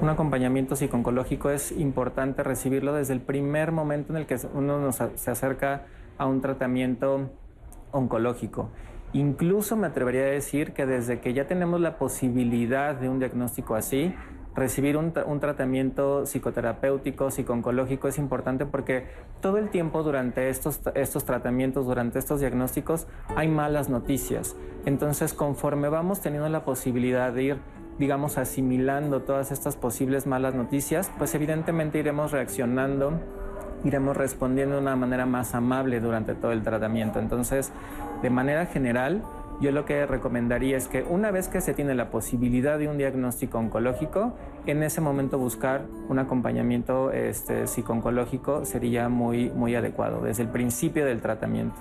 un acompañamiento psiconcológico es importante recibirlo desde el primer momento en el que uno se acerca a un tratamiento oncológico. Incluso me atrevería a decir que desde que ya tenemos la posibilidad de un diagnóstico así, recibir un, tratamiento psicoterapéutico, psiconcológico es importante porque todo el tiempo durante estos tratamientos, durante estos diagnósticos, hay malas noticias. Entonces, conforme vamos teniendo la posibilidad de ir digamos, asimilando todas estas posibles malas noticias, pues evidentemente iremos reaccionando, iremos respondiendo de una manera más amable durante todo el tratamiento. Entonces, de manera general, yo lo que recomendaría es que una vez que se tiene la posibilidad de un diagnóstico oncológico, en ese momento buscar un acompañamiento este, psiconcológico sería muy, muy adecuado desde el principio del tratamiento.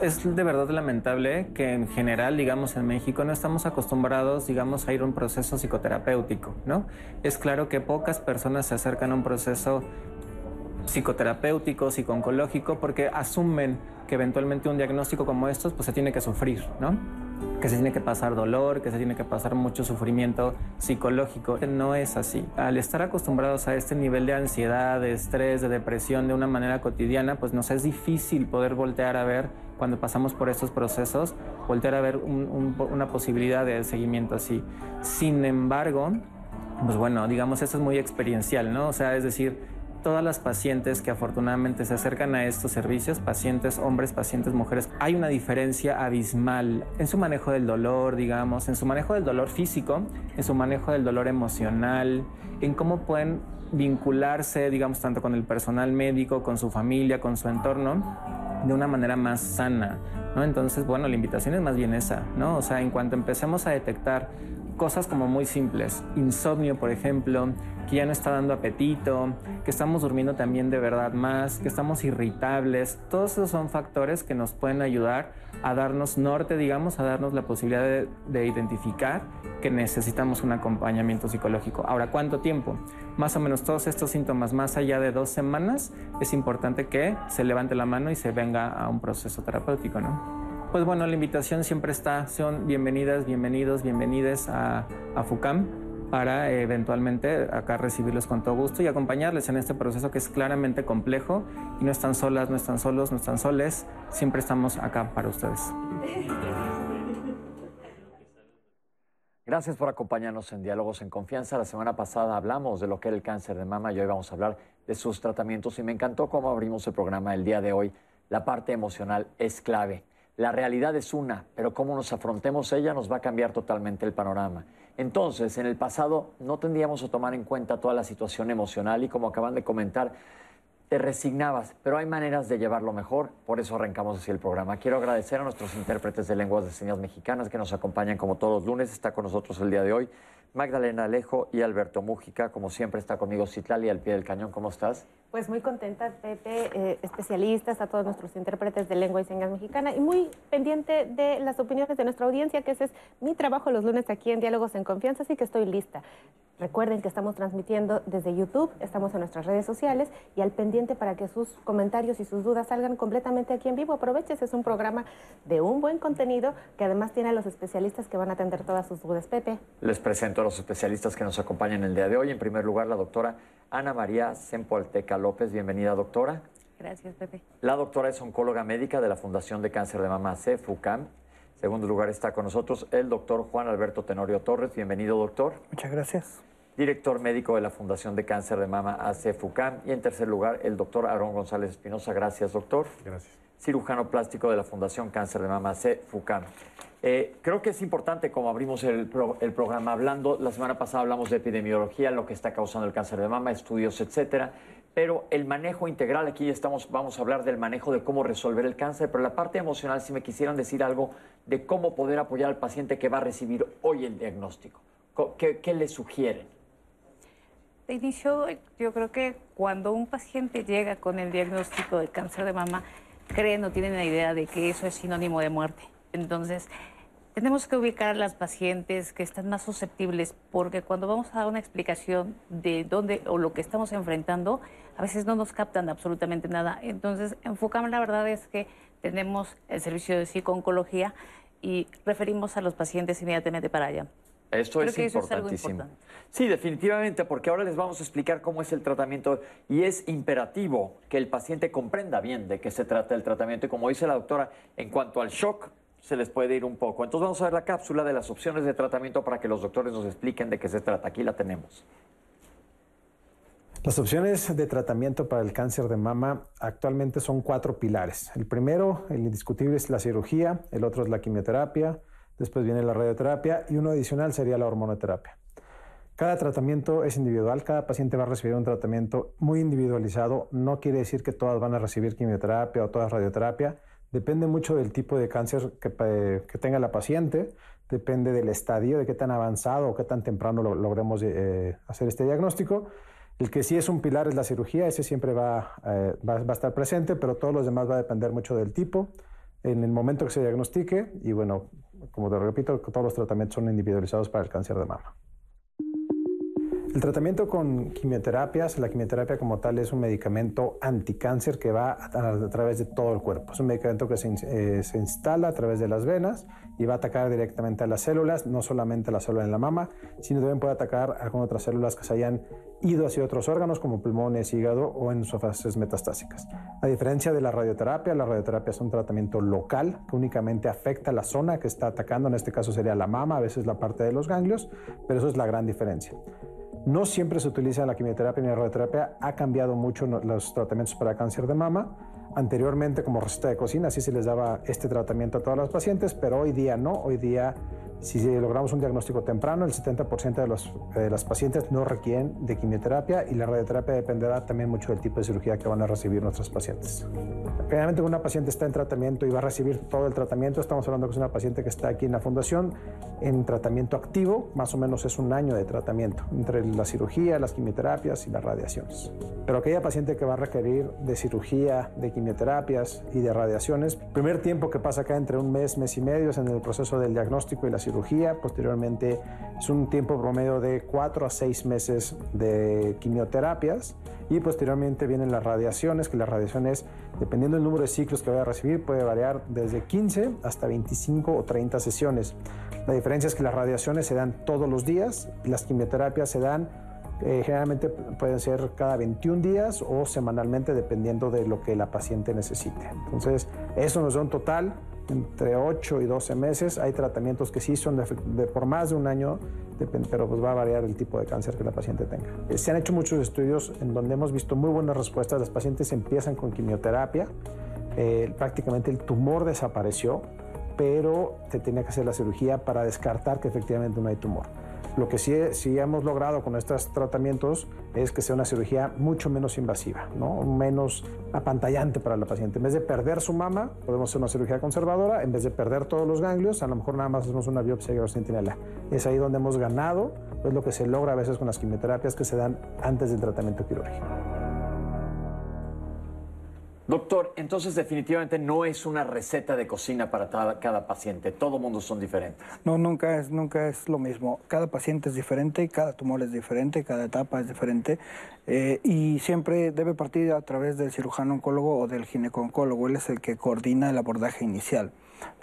Es de verdad lamentable que en general, digamos, en México no estamos acostumbrados, digamos, a ir a un proceso psicoterapéutico, ¿no? Es claro que pocas personas se acercan a un proceso psicoterapéutico, psiconcológico, porque asumen que eventualmente un diagnóstico como estos pues se tiene que sufrir, ¿no? Que se tiene que pasar dolor, que se tiene que pasar mucho sufrimiento psicológico. No es así. Al estar acostumbrados a este nivel de ansiedad, de estrés, de depresión de una manera cotidiana, pues nos es difícil poder voltear a ver cuando pasamos por estos procesos, voltear a ver una posibilidad de seguimiento así. Sin embargo, pues bueno, digamos, esto es muy experiencial, ¿no? O sea, es decir, todas las pacientes que afortunadamente se acercan a estos servicios, pacientes hombres, pacientes mujeres, hay una diferencia abismal en su manejo del dolor, digamos, en su manejo del dolor físico, en su manejo del dolor emocional, en cómo pueden vincularse, digamos, tanto con el personal médico, con su familia, con su entorno, de una manera más sana, ¿no? Entonces, bueno, la invitación es más bien esa, ¿no? O sea, en cuanto empecemos a detectar cosas como muy simples, insomnio, por ejemplo, que ya no está dando apetito, que estamos durmiendo también de verdad más, que estamos irritables. Todos esos son factores que nos pueden ayudar a darnos norte, digamos, a darnos la posibilidad de, identificar que necesitamos un acompañamiento psicológico. Ahora, ¿cuánto tiempo? Más o menos todos estos síntomas, más allá de dos semanas, es importante que se levante la mano y se venga a un proceso terapéutico, ¿no? Pues bueno, la invitación siempre está, son bienvenidas, bienvenidos, bienvenides a, a FUCAM para eventualmente acá recibirlos con todo gusto y acompañarles en este proceso que es claramente complejo y no están solas, no están solos, no están soles, siempre estamos acá para ustedes. Gracias por acompañarnos en Diálogos en Confianza. La semana pasada hablamos de lo que era el cáncer de mama y hoy vamos a hablar de sus tratamientos y me encantó cómo abrimos el programa el día de hoy. La parte emocional es clave. La realidad es una, pero cómo nos afrontemos ella nos va a cambiar totalmente el panorama. Entonces, en el pasado no tendríamos a tomar en cuenta toda la situación emocional y como acaban de comentar, te resignabas, pero hay maneras de llevarlo mejor, por eso arrancamos así el programa. Quiero agradecer a nuestros intérpretes de lenguas de señas mexicanas que nos acompañan como todos los lunes, está con nosotros el día de hoy. Magdalena Alejo y Alberto Mújica, como siempre está conmigo Citlali al pie del cañón, ¿cómo estás? Pues muy contenta, Pepe, eh, especialistas, a todos nuestros intérpretes de lengua y señas mexicana y muy pendiente de las opiniones de nuestra audiencia, que ese es mi trabajo los lunes aquí en Diálogos en Confianza, así que estoy lista. Recuerden que estamos transmitiendo desde YouTube, estamos en nuestras redes sociales y al pendiente para que sus comentarios y sus dudas salgan completamente aquí en vivo. Aproveches, es un programa de un buen contenido que además tiene a los especialistas que van a atender todas sus dudas. Pepe. Les presento a los especialistas que nos acompañan el día de hoy. En primer lugar, la doctora Ana María Sempolteca López. Bienvenida, doctora. Gracias, Pepe. La doctora es oncóloga médica de la Fundación de Cáncer de Mama C, FUCAM. En segundo lugar está con nosotros el doctor Juan Alberto Tenorio Torres. Bienvenido, doctor. Muchas gracias. Director médico de la Fundación de Cáncer de Mama AC FUCAM. Y en tercer lugar, el doctor Aarón González Espinosa. Gracias, doctor. Gracias. Cirujano plástico de la Fundación Cáncer de Mama C FUCAM. Eh, creo que es importante, como abrimos el, programa hablando, la semana pasada hablamos de epidemiología, lo que está causando el cáncer de mama, estudios, etcétera, pero el manejo integral, aquí estamos, vamos a hablar del manejo de cómo resolver el cáncer, pero la parte emocional, si me quisieran decir algo de cómo poder apoyar al paciente que va a recibir hoy el diagnóstico, ¿qué, qué le sugieren? De inicio, yo creo que cuando un paciente llega con el diagnóstico de cáncer de mama, creen o tienen la idea de que eso es sinónimo de muerte. Entonces, tenemos que ubicar a las pacientes que están más susceptibles porque cuando vamos a dar una explicación de dónde o lo que estamos enfrentando, a veces no nos captan absolutamente nada. Entonces, enfocamos la verdad es que tenemos el servicio de psicooncología y referimos a los pacientes inmediatamente para allá. Esto Creo es que eso es algo importantísimo. importante. sí, definitivamente, porque ahora les vamos a explicar cómo es el tratamiento y es imperativo que el paciente comprenda bien de qué se trata el tratamiento. Y como dice la doctora, en cuanto al shock, se les puede ir un poco. Entonces vamos a ver la cápsula de las opciones de tratamiento para que los doctores nos expliquen de qué se trata. Aquí la tenemos. Las opciones de tratamiento para el cáncer de mama actualmente son cuatro pilares. El primero, el indiscutible, es la cirugía, el otro es la quimioterapia, después viene la radioterapia y uno adicional sería la hormonoterapia. Cada tratamiento es individual, cada paciente va a recibir un tratamiento muy individualizado. No quiere decir que todas van a recibir quimioterapia o todas radioterapia. Depende mucho del tipo de cáncer que, que tenga la paciente, depende del estadio, de qué tan avanzado o qué tan temprano lo- logremos eh, hacer este diagnóstico. El que sí es un pilar es la cirugía, ese siempre va, eh, va, va a estar presente, pero todos los demás va a depender mucho del tipo, en el momento que se diagnostique y bueno, como te repito, todos los tratamientos son individualizados para el cáncer de mama. El tratamiento con quimioterapias, la quimioterapia como tal es un medicamento anticáncer que va a, a través de todo el cuerpo. Es un medicamento que eh, se instala a través de las venas y va a atacar directamente a las células, no solamente a la célula en la mama, sino también puede atacar a algunas otras células que se hayan ido hacia otros órganos como pulmones, hígado o en sus fases metastásicas. A diferencia de la radioterapia, la radioterapia es un tratamiento local que únicamente afecta la zona que está atacando, en este caso sería la mama, a veces la parte de los ganglios, pero eso es la gran diferencia. No siempre se utiliza la quimioterapia ni la radioterapia. Ha cambiado mucho los tratamientos para cáncer de mama. Anteriormente, como receta de cocina, sí se les daba este tratamiento a todas las pacientes, pero hoy día no. Hoy día, si logramos un diagnóstico temprano, el 70% de, los, de las pacientes no requieren de quimioterapia y la radioterapia dependerá también mucho del tipo de cirugía que van a recibir nuestros pacientes. Generalmente, una paciente está en tratamiento y va a recibir todo el tratamiento, estamos hablando que es una paciente que está aquí en la fundación en tratamiento activo, más o menos es un año de tratamiento, entre la cirugía, las quimioterapias y las radiaciones. Pero aquella paciente que va a requerir de cirugía, de quimioterapias y de radiaciones, primer tiempo que pasa acá entre un mes, mes y medio es en el proceso del diagnóstico y la cirugía, posteriormente es un tiempo promedio de cuatro a seis meses de quimioterapias y posteriormente vienen las radiaciones, que las radiaciones, dependiendo del número de ciclos que vaya a recibir, puede variar desde 15 hasta 25 o 30 sesiones. La diferencia es que las radiaciones se dan todos los días y las quimioterapias se dan eh, generalmente pueden ser cada 21 días o semanalmente dependiendo de lo que la paciente necesite. Entonces, eso nos da un total entre 8 y 12 meses. Hay tratamientos que sí son de, por más de un año, pero pues va a variar el tipo de cáncer que la paciente tenga. Eh, Se han hecho muchos estudios en donde hemos visto muy buenas respuestas. Las pacientes empiezan con quimioterapia, eh, prácticamente el tumor desapareció, pero se tenía que hacer la cirugía para descartar que efectivamente no hay tumor. Lo que sí, sí hemos logrado con estos tratamientos es que sea una cirugía mucho menos invasiva, ¿no? menos apantallante para la paciente. En vez de perder su mama, podemos hacer una cirugía conservadora. En vez de perder todos los ganglios, a lo mejor nada más hacemos una biopsia centinela. Es ahí donde hemos ganado, es lo que se logra a veces con las quimioterapias que se dan antes del tratamiento quirúrgico. Doctor, entonces definitivamente no es una receta de cocina para cada, paciente. Todo mundo son diferentes. No, nunca es, nunca es lo mismo. Cada paciente es diferente, cada tumor es diferente, cada etapa es diferente eh, y siempre debe partir a través del cirujano oncólogo o del gineco-oncólogo. Él es el que coordina el abordaje inicial.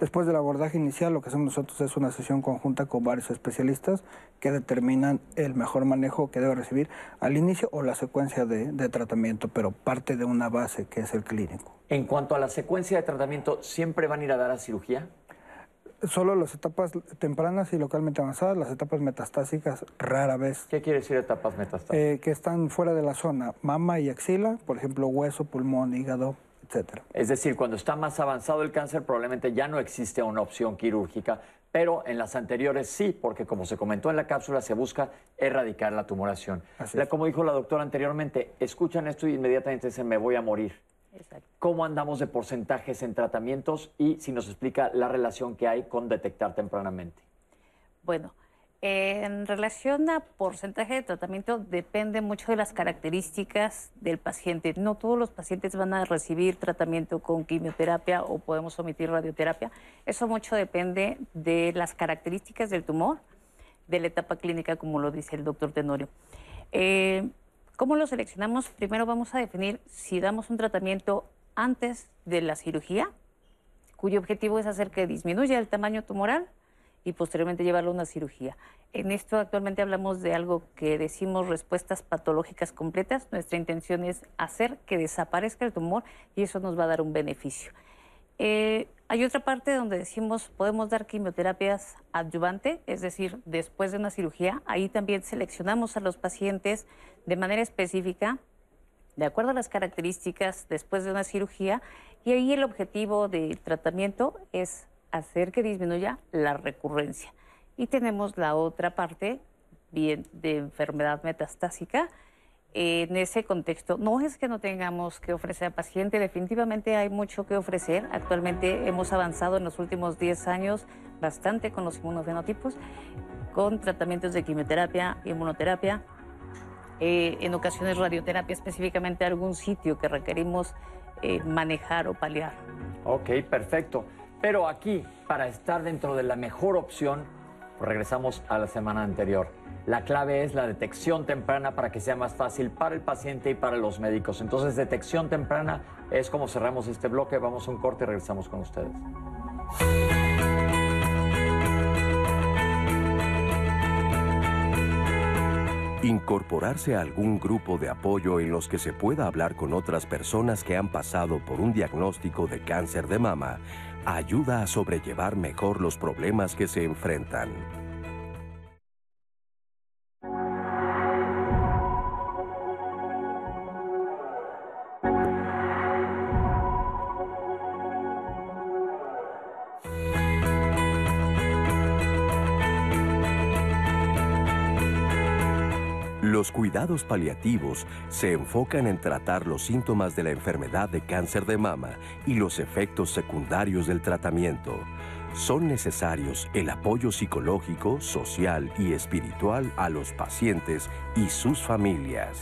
Después del abordaje inicial, lo que hacemos nosotros es una sesión conjunta con varios especialistas que determinan el mejor manejo que debe recibir al inicio o la secuencia de, de tratamiento, pero parte de una base que es el clínico. En cuanto a la secuencia de tratamiento, ¿siempre van a ir a dar a cirugía? Solo las etapas tempranas y localmente avanzadas, las etapas metastásicas rara vez ¿Qué quiere decir etapas metastásicas? eh, que están fuera de la zona, mama y axila, por ejemplo, hueso, pulmón, hígado, etcétera. Es decir, cuando está más avanzado el cáncer, probablemente ya no existe una opción quirúrgica, pero en las anteriores sí, porque como se comentó en la cápsula, se busca erradicar la tumoración. La- como dijo la doctora anteriormente, escuchan esto y inmediatamente dicen, me voy a morir. Exacto. ¿Cómo andamos de porcentajes en tratamientos? Y si nos explica la relación que hay con detectar tempranamente. Bueno, en relación a porcentaje de tratamiento depende mucho de las características del paciente. No todos los pacientes van a recibir tratamiento con quimioterapia o podemos omitir radioterapia. Eso mucho depende de las características del tumor, de la etapa clínica, como lo dice el doctor Tenorio. Eh, ¿Cómo lo seleccionamos? Primero vamos a definir si damos un tratamiento antes de la cirugía cuyo objetivo es hacer que disminuya el tamaño tumoral y posteriormente llevarlo a una cirugía. En esto actualmente hablamos de algo que decimos respuestas patológicas completas. Nuestra intención es hacer que desaparezca el tumor y eso nos va a dar un beneficio. Eh, hay otra parte donde decimos podemos dar quimioterapias adyuvante, es decir, después de una cirugía. Ahí también seleccionamos a los pacientes de manera específica, de acuerdo a las características después de una cirugía. Y ahí el objetivo del tratamiento es hacer que disminuya la recurrencia. Y tenemos la otra parte bien de enfermedad metastásica. En ese contexto, no es que no tengamos que ofrecer al paciente, definitivamente hay mucho que ofrecer. Actualmente hemos avanzado en los últimos 10 años bastante con los inmunofenotipos, con tratamientos de quimioterapia, inmunoterapia, eh, en ocasiones radioterapia, específicamente algún sitio que requerimos eh, manejar o paliar. Ok, perfecto. Pero aquí, para estar dentro de la mejor opción, regresamos a la semana anterior. La clave es la detección temprana para que sea más fácil para el paciente y para los médicos. Entonces, detección temprana es como cerramos este bloque. Vamos a un corte y regresamos con ustedes. Incorporarse a algún grupo de apoyo en los que se pueda hablar con otras personas que han pasado por un diagnóstico de cáncer de mama ayuda a sobrellevar mejor los problemas que se enfrentan. Los cuidados paliativos se enfocan en tratar los síntomas de la enfermedad de cáncer de mama y los efectos secundarios del tratamiento. Son necesarios el apoyo psicológico, social y espiritual a los pacientes y sus familias.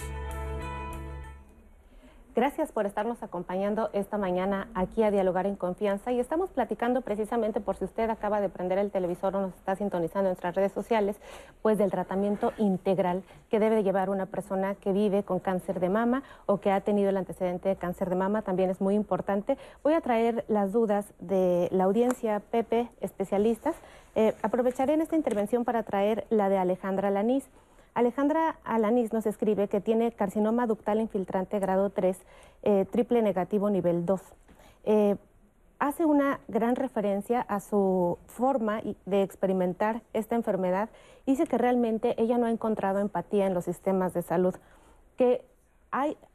Gracias por estarnos acompañando esta mañana aquí a Dialogar en Confianza y estamos platicando precisamente por si usted acaba de prender el televisor o nos está sintonizando en nuestras redes sociales, pues del tratamiento integral que debe llevar una persona que vive con cáncer de mama o que ha tenido el antecedente de cáncer de mama, también es muy importante. Voy a traer las dudas de la audiencia Pepe, especialistas. Eh, aprovecharé en esta intervención para traer la de Alejandra Lanís. Alejandra Alanis nos escribe que tiene carcinoma ductal infiltrante grado 3, eh, triple negativo nivel 2. Eh, hace una gran referencia a su forma de experimentar esta enfermedad. Dice que realmente ella no ha encontrado empatía en los sistemas de salud, que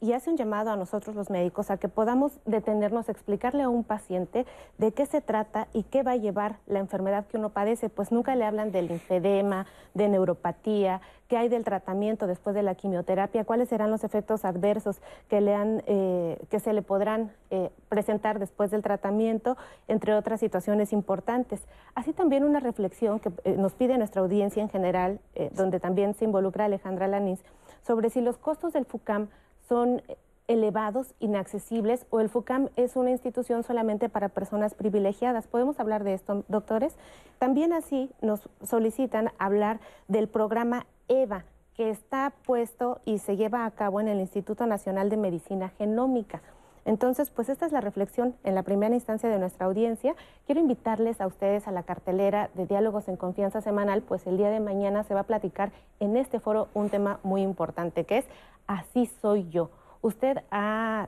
y hace un llamado a nosotros los médicos a que podamos detenernos, explicarle a un paciente de qué se trata y qué va a llevar la enfermedad que uno padece, pues nunca le hablan del linfedema, de neuropatía, qué hay del tratamiento después de la quimioterapia, cuáles serán los efectos adversos que, le han, eh, que se le podrán eh, presentar después del tratamiento, entre otras situaciones importantes. Así también una reflexión que eh, nos pide nuestra audiencia en general, donde también se involucra Alejandra Lanís, sobre si los costos del FUCAM son elevados, inaccesibles, o el FUCAM es una institución solamente para personas privilegiadas. ¿Podemos hablar de esto, doctores? También así nos solicitan hablar del programa EVA, que está puesto y se lleva a cabo en el Instituto Nacional de Medicina Genómica. Entonces, pues esta es la reflexión en la primera instancia de nuestra audiencia. Quiero invitarles a ustedes a la cartelera de Diálogos en Confianza Semanal, pues el día de mañana se va a platicar en este foro un tema muy importante, que es Así soy yo. Usted ha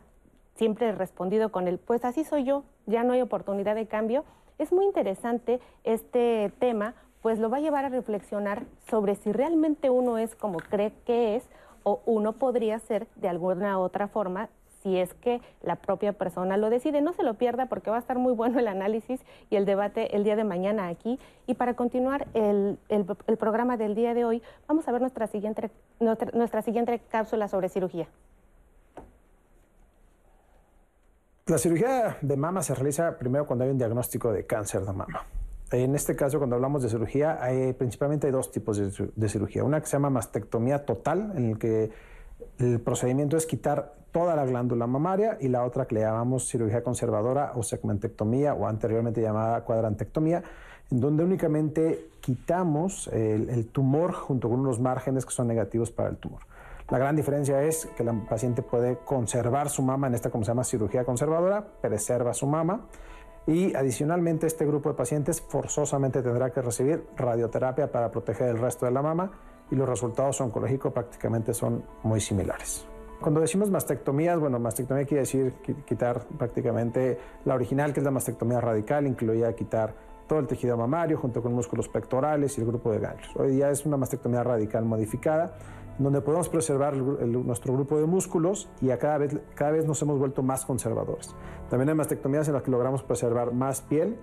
siempre respondido con el, pues así soy yo, ya no hay oportunidad de cambio. Es muy interesante este tema, pues lo va a llevar a reflexionar sobre si realmente uno es como cree que es o uno podría ser de alguna otra forma si es que la propia persona lo decide. No se lo pierda porque va a estar muy bueno el análisis y el debate el día de mañana aquí. Y para continuar el, programa del día de hoy, vamos a ver nuestra siguiente, nuestra, siguiente cápsula sobre cirugía. La cirugía de mama se realiza primero cuando hay un diagnóstico de cáncer de mama. En este caso, cuando hablamos de cirugía, hay, principalmente hay dos tipos de, de cirugía. Una que se llama mastectomía total, en el que el procedimiento es quitar toda la glándula mamaria y la otra que le llamamos cirugía conservadora o segmentectomía o anteriormente llamada cuadrantectomía, en donde únicamente quitamos el, tumor junto con unos márgenes que son negativos para el tumor. La gran diferencia es que la paciente puede conservar su mama, en esta como se llama cirugía conservadora, preserva su mama, Y adicionalmente este grupo de pacientes forzosamente tendrá que recibir radioterapia para proteger el resto de la mama y los resultados oncológicos prácticamente son muy similares. Cuando decimos mastectomías, bueno, mastectomía quiere decir quitar prácticamente la original, que es la mastectomía radical, incluía quitar todo el tejido mamario junto con músculos pectorales y el grupo de ganglios. Hoy día es una mastectomía radical modificada, donde podemos preservar nuestro grupo de músculos y a cada, vez, cada vez nos hemos vuelto más conservadores. También hay mastectomías en las que logramos preservar más piel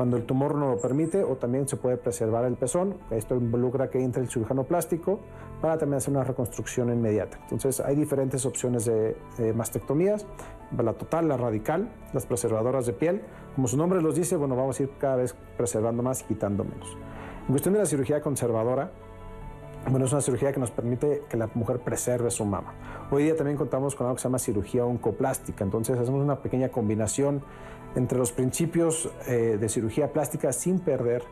cuando el tumor no lo permite o también se puede preservar el pezón. Esto involucra que entre el cirujano plástico para también hacer una reconstrucción inmediata. Entonces hay diferentes opciones de, mastectomías, la total, la radical, las preservadoras de piel. Como su nombre los dice, bueno, vamos a ir cada vez preservando más y quitando menos. En cuestión de la cirugía conservadora, bueno, es una cirugía que nos permite que la mujer preserve su mama. Hoy día también contamos con algo que se llama cirugía oncoplástica, entonces hacemos una pequeña combinación entre los principios eh, de cirugía plástica sin perder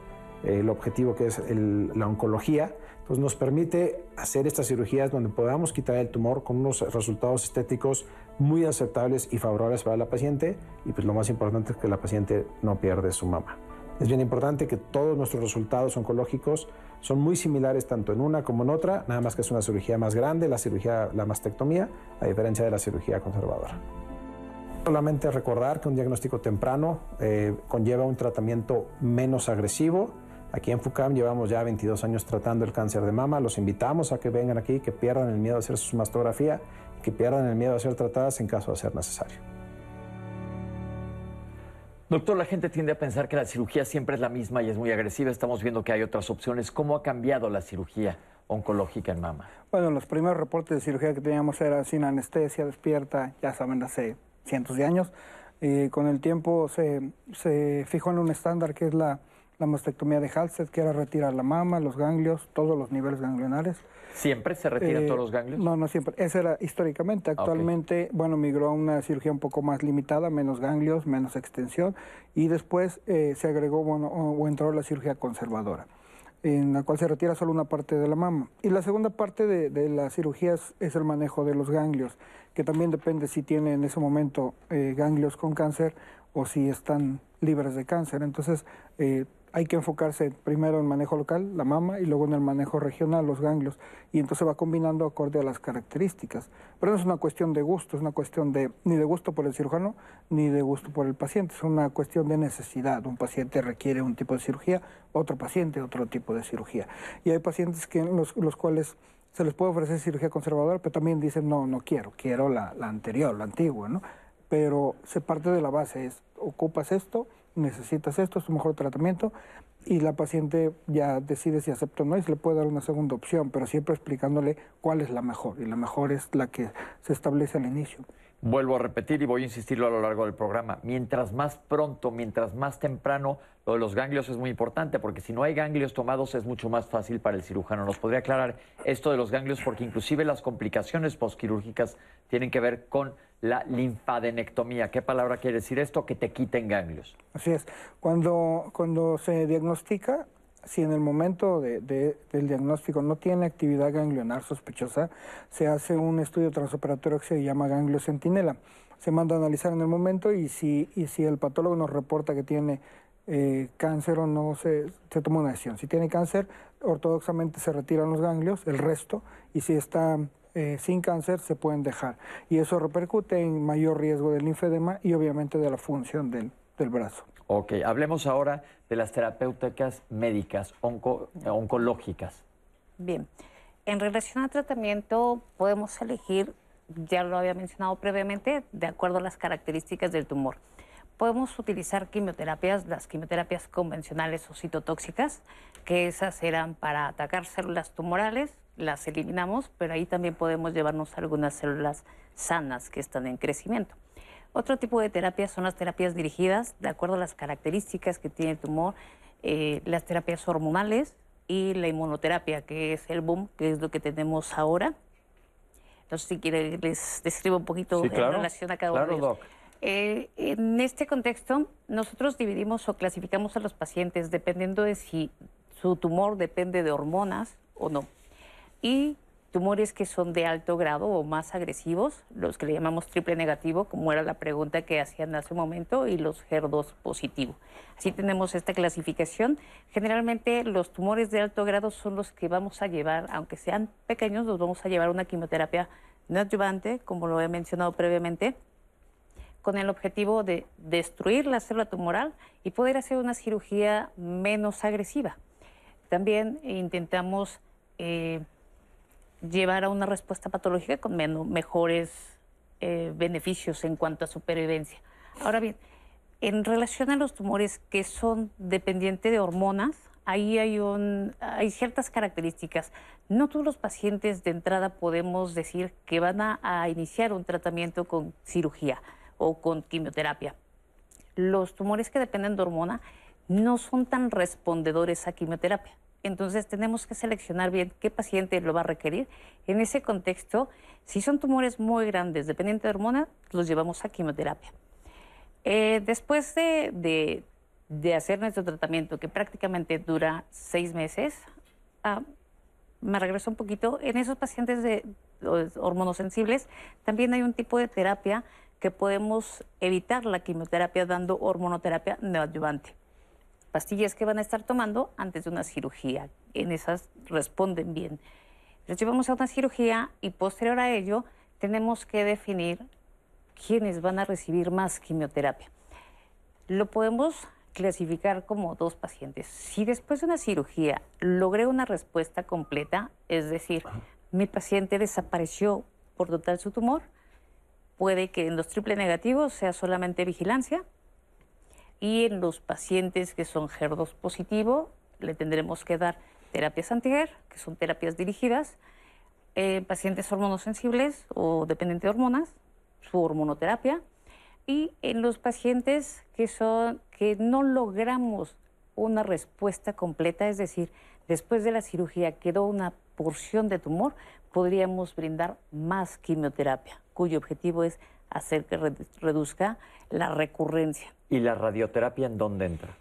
eh, el objetivo que es la oncología. Entonces nos permite hacer estas cirugías donde podamos quitar el tumor con unos resultados estéticos muy aceptables y favorables para la paciente y pues lo más importante es que la paciente no pierde su mama. Es bien importante que todos nuestros resultados oncológicos son muy similares tanto en una como en otra, nada más que es una cirugía más grande, la cirugía, la mastectomía, a diferencia de la cirugía conservadora. Solamente recordar que un diagnóstico temprano eh, conlleva un tratamiento menos agresivo. Aquí en FUCAM llevamos ya 22 años tratando el cáncer de mama. Los invitamos a que vengan aquí, que pierdan el miedo a hacer su mastografía, que pierdan el miedo a ser tratadas en caso de ser necesario. Doctor, la gente tiende a pensar que la cirugía siempre es la misma y es muy agresiva. Estamos viendo que hay otras opciones. ¿Cómo ha cambiado la cirugía oncológica en mama? Bueno, los primeros reportes de cirugía que teníamos eran sin anestesia, despierta, ya saben, hace cientos de años. Y con el tiempo se, se fijó en un estándar que es la, la mastectomía de Halsted, que era retirar la mama, los ganglios, todos los niveles ganglionares. ¿Siempre se retiran todos los ganglios? No, no siempre. Esa era históricamente. Actualmente, bueno, migró a una cirugía un poco más limitada, menos ganglios, menos extensión, y después eh, se agregó, bueno, o, entró la cirugía conservadora, en la cual se retira solo una parte de la mama. Y la segunda parte de, de la cirugía es, el manejo de los ganglios, que también depende si tiene en ese momento eh, ganglios con cáncer o si están libres de cáncer. Entonces, eh, hay que enfocarse primero en manejo local, la mama, y luego en el manejo regional, los ganglios, y entonces va combinando acorde a las características. Pero no es una cuestión de gusto, es una cuestión de ni de gusto por el cirujano, ni de gusto por el paciente, es una cuestión de necesidad. Un paciente requiere un tipo de cirugía, otro paciente otro tipo de cirugía. Y hay pacientes que los, cuales se les puede ofrecer cirugía conservadora, pero también dicen, no, no quiero, quiero la, la anterior, la antigua, ¿no? Pero se parte de la base, es, ocupas esto, necesitas esto, es tu mejor tratamiento, y la paciente ya decide si acepta o no y se le puede dar una segunda opción, pero siempre explicándole cuál es la mejor, y la mejor es la que se establece al inicio. Vuelvo a repetir y voy a insistirlo a lo largo del programa. Mientras más pronto, mientras más temprano, lo de los ganglios es muy importante, porque si no hay ganglios tomados es mucho más fácil para el cirujano. ¿Nos podría aclarar esto de los ganglios? Porque inclusive las complicaciones postquirúrgicas tienen que ver con la linfadenectomía. ¿Qué palabra quiere decir esto? Que te quiten ganglios. Así es. Cuando, cuando se diagnostica, si en el momento de, del diagnóstico no tiene actividad ganglionar sospechosa, se hace un estudio transoperatorio que se llama ganglio centinela. Se manda a analizar en el momento y si, y si el patólogo nos reporta que tiene eh, cáncer o no, se, se toma una decisión. Si tiene cáncer, ortodoxamente se retiran los ganglios, el resto, y si está eh, sin cáncer se pueden dejar. Y eso repercute en mayor riesgo del linfedema y obviamente de la función del, del brazo. Ok, hablemos ahora de las terapéuticas médicas oncológicas. Bien, en relación al tratamiento podemos elegir, ya lo había mencionado previamente, de acuerdo a las características del tumor. Podemos utilizar quimioterapias, las quimioterapias convencionales o citotóxicas, que esas eran para atacar células tumorales, las eliminamos, pero ahí también podemos llevarnos algunas células sanas que están en crecimiento. Otro tipo de terapias son las terapias dirigidas de acuerdo a las características que tiene el tumor, eh, las terapias hormonales y la inmunoterapia, que es el boom, que es lo que tenemos ahora. Entonces, si quiere, les describo un poquito en relación a cada uno de ellos. Eh, en este contexto, nosotros dividimos o clasificamos a los pacientes dependiendo de si su tumor depende de hormonas o no. Y tumores que son de alto grado o más agresivos, los que le llamamos triple negativo, como era la pregunta que hacían hace un momento, y los HER2 positivo. Así tenemos esta clasificación. Generalmente los tumores de alto grado son los que vamos a llevar, aunque sean pequeños, los vamos a llevar una quimioterapia no adyuvante, como lo he mencionado previamente, con el objetivo de destruir la célula tumoral y poder hacer una cirugía menos agresiva. También intentamos... Eh, llevar a una respuesta patológica con mejores eh, beneficios en cuanto a supervivencia. Ahora bien, en relación a los tumores que son dependientes de hormonas, ahí hay, un, hay ciertas características. No todos los pacientes de entrada podemos decir que van a, a iniciar un tratamiento con cirugía o con quimioterapia. Los tumores que dependen de hormona no son tan respondedores a quimioterapia. Entonces tenemos que seleccionar bien qué paciente lo va a requerir. En ese contexto, si son tumores muy grandes, dependientes de hormona, los llevamos a quimioterapia. Eh, después de, hacer nuestro tratamiento, que prácticamente dura seis meses, ah, me regreso un poquito, en esos pacientes de hormonosensibles también hay un tipo de terapia que podemos evitar la quimioterapia dando hormonoterapia neoadyuvante pastillas que van a estar tomando antes de una cirugía. En esas responden bien. Les llevamos a una cirugía y posterior a ello tenemos que definir quiénes van a recibir más quimioterapia. Lo podemos clasificar como dos pacientes. Si después de una cirugía logré una respuesta completa, es decir, mi paciente desapareció por total su tumor, puede que en los triple negativos sea solamente vigilancia y en los pacientes que son HER2 positivo, le tendremos que dar terapias anti que son terapias dirigidas. En pacientes hormonosensibles o dependientes de hormonas, su hormonoterapia. Y en los pacientes que, son, que no logramos una respuesta completa, es decir, después de la cirugía quedó una porción de tumor, podríamos brindar más quimioterapia, cuyo objetivo es hacer que reduzca la recurrencia. ¿Y la radioterapia en dónde entra?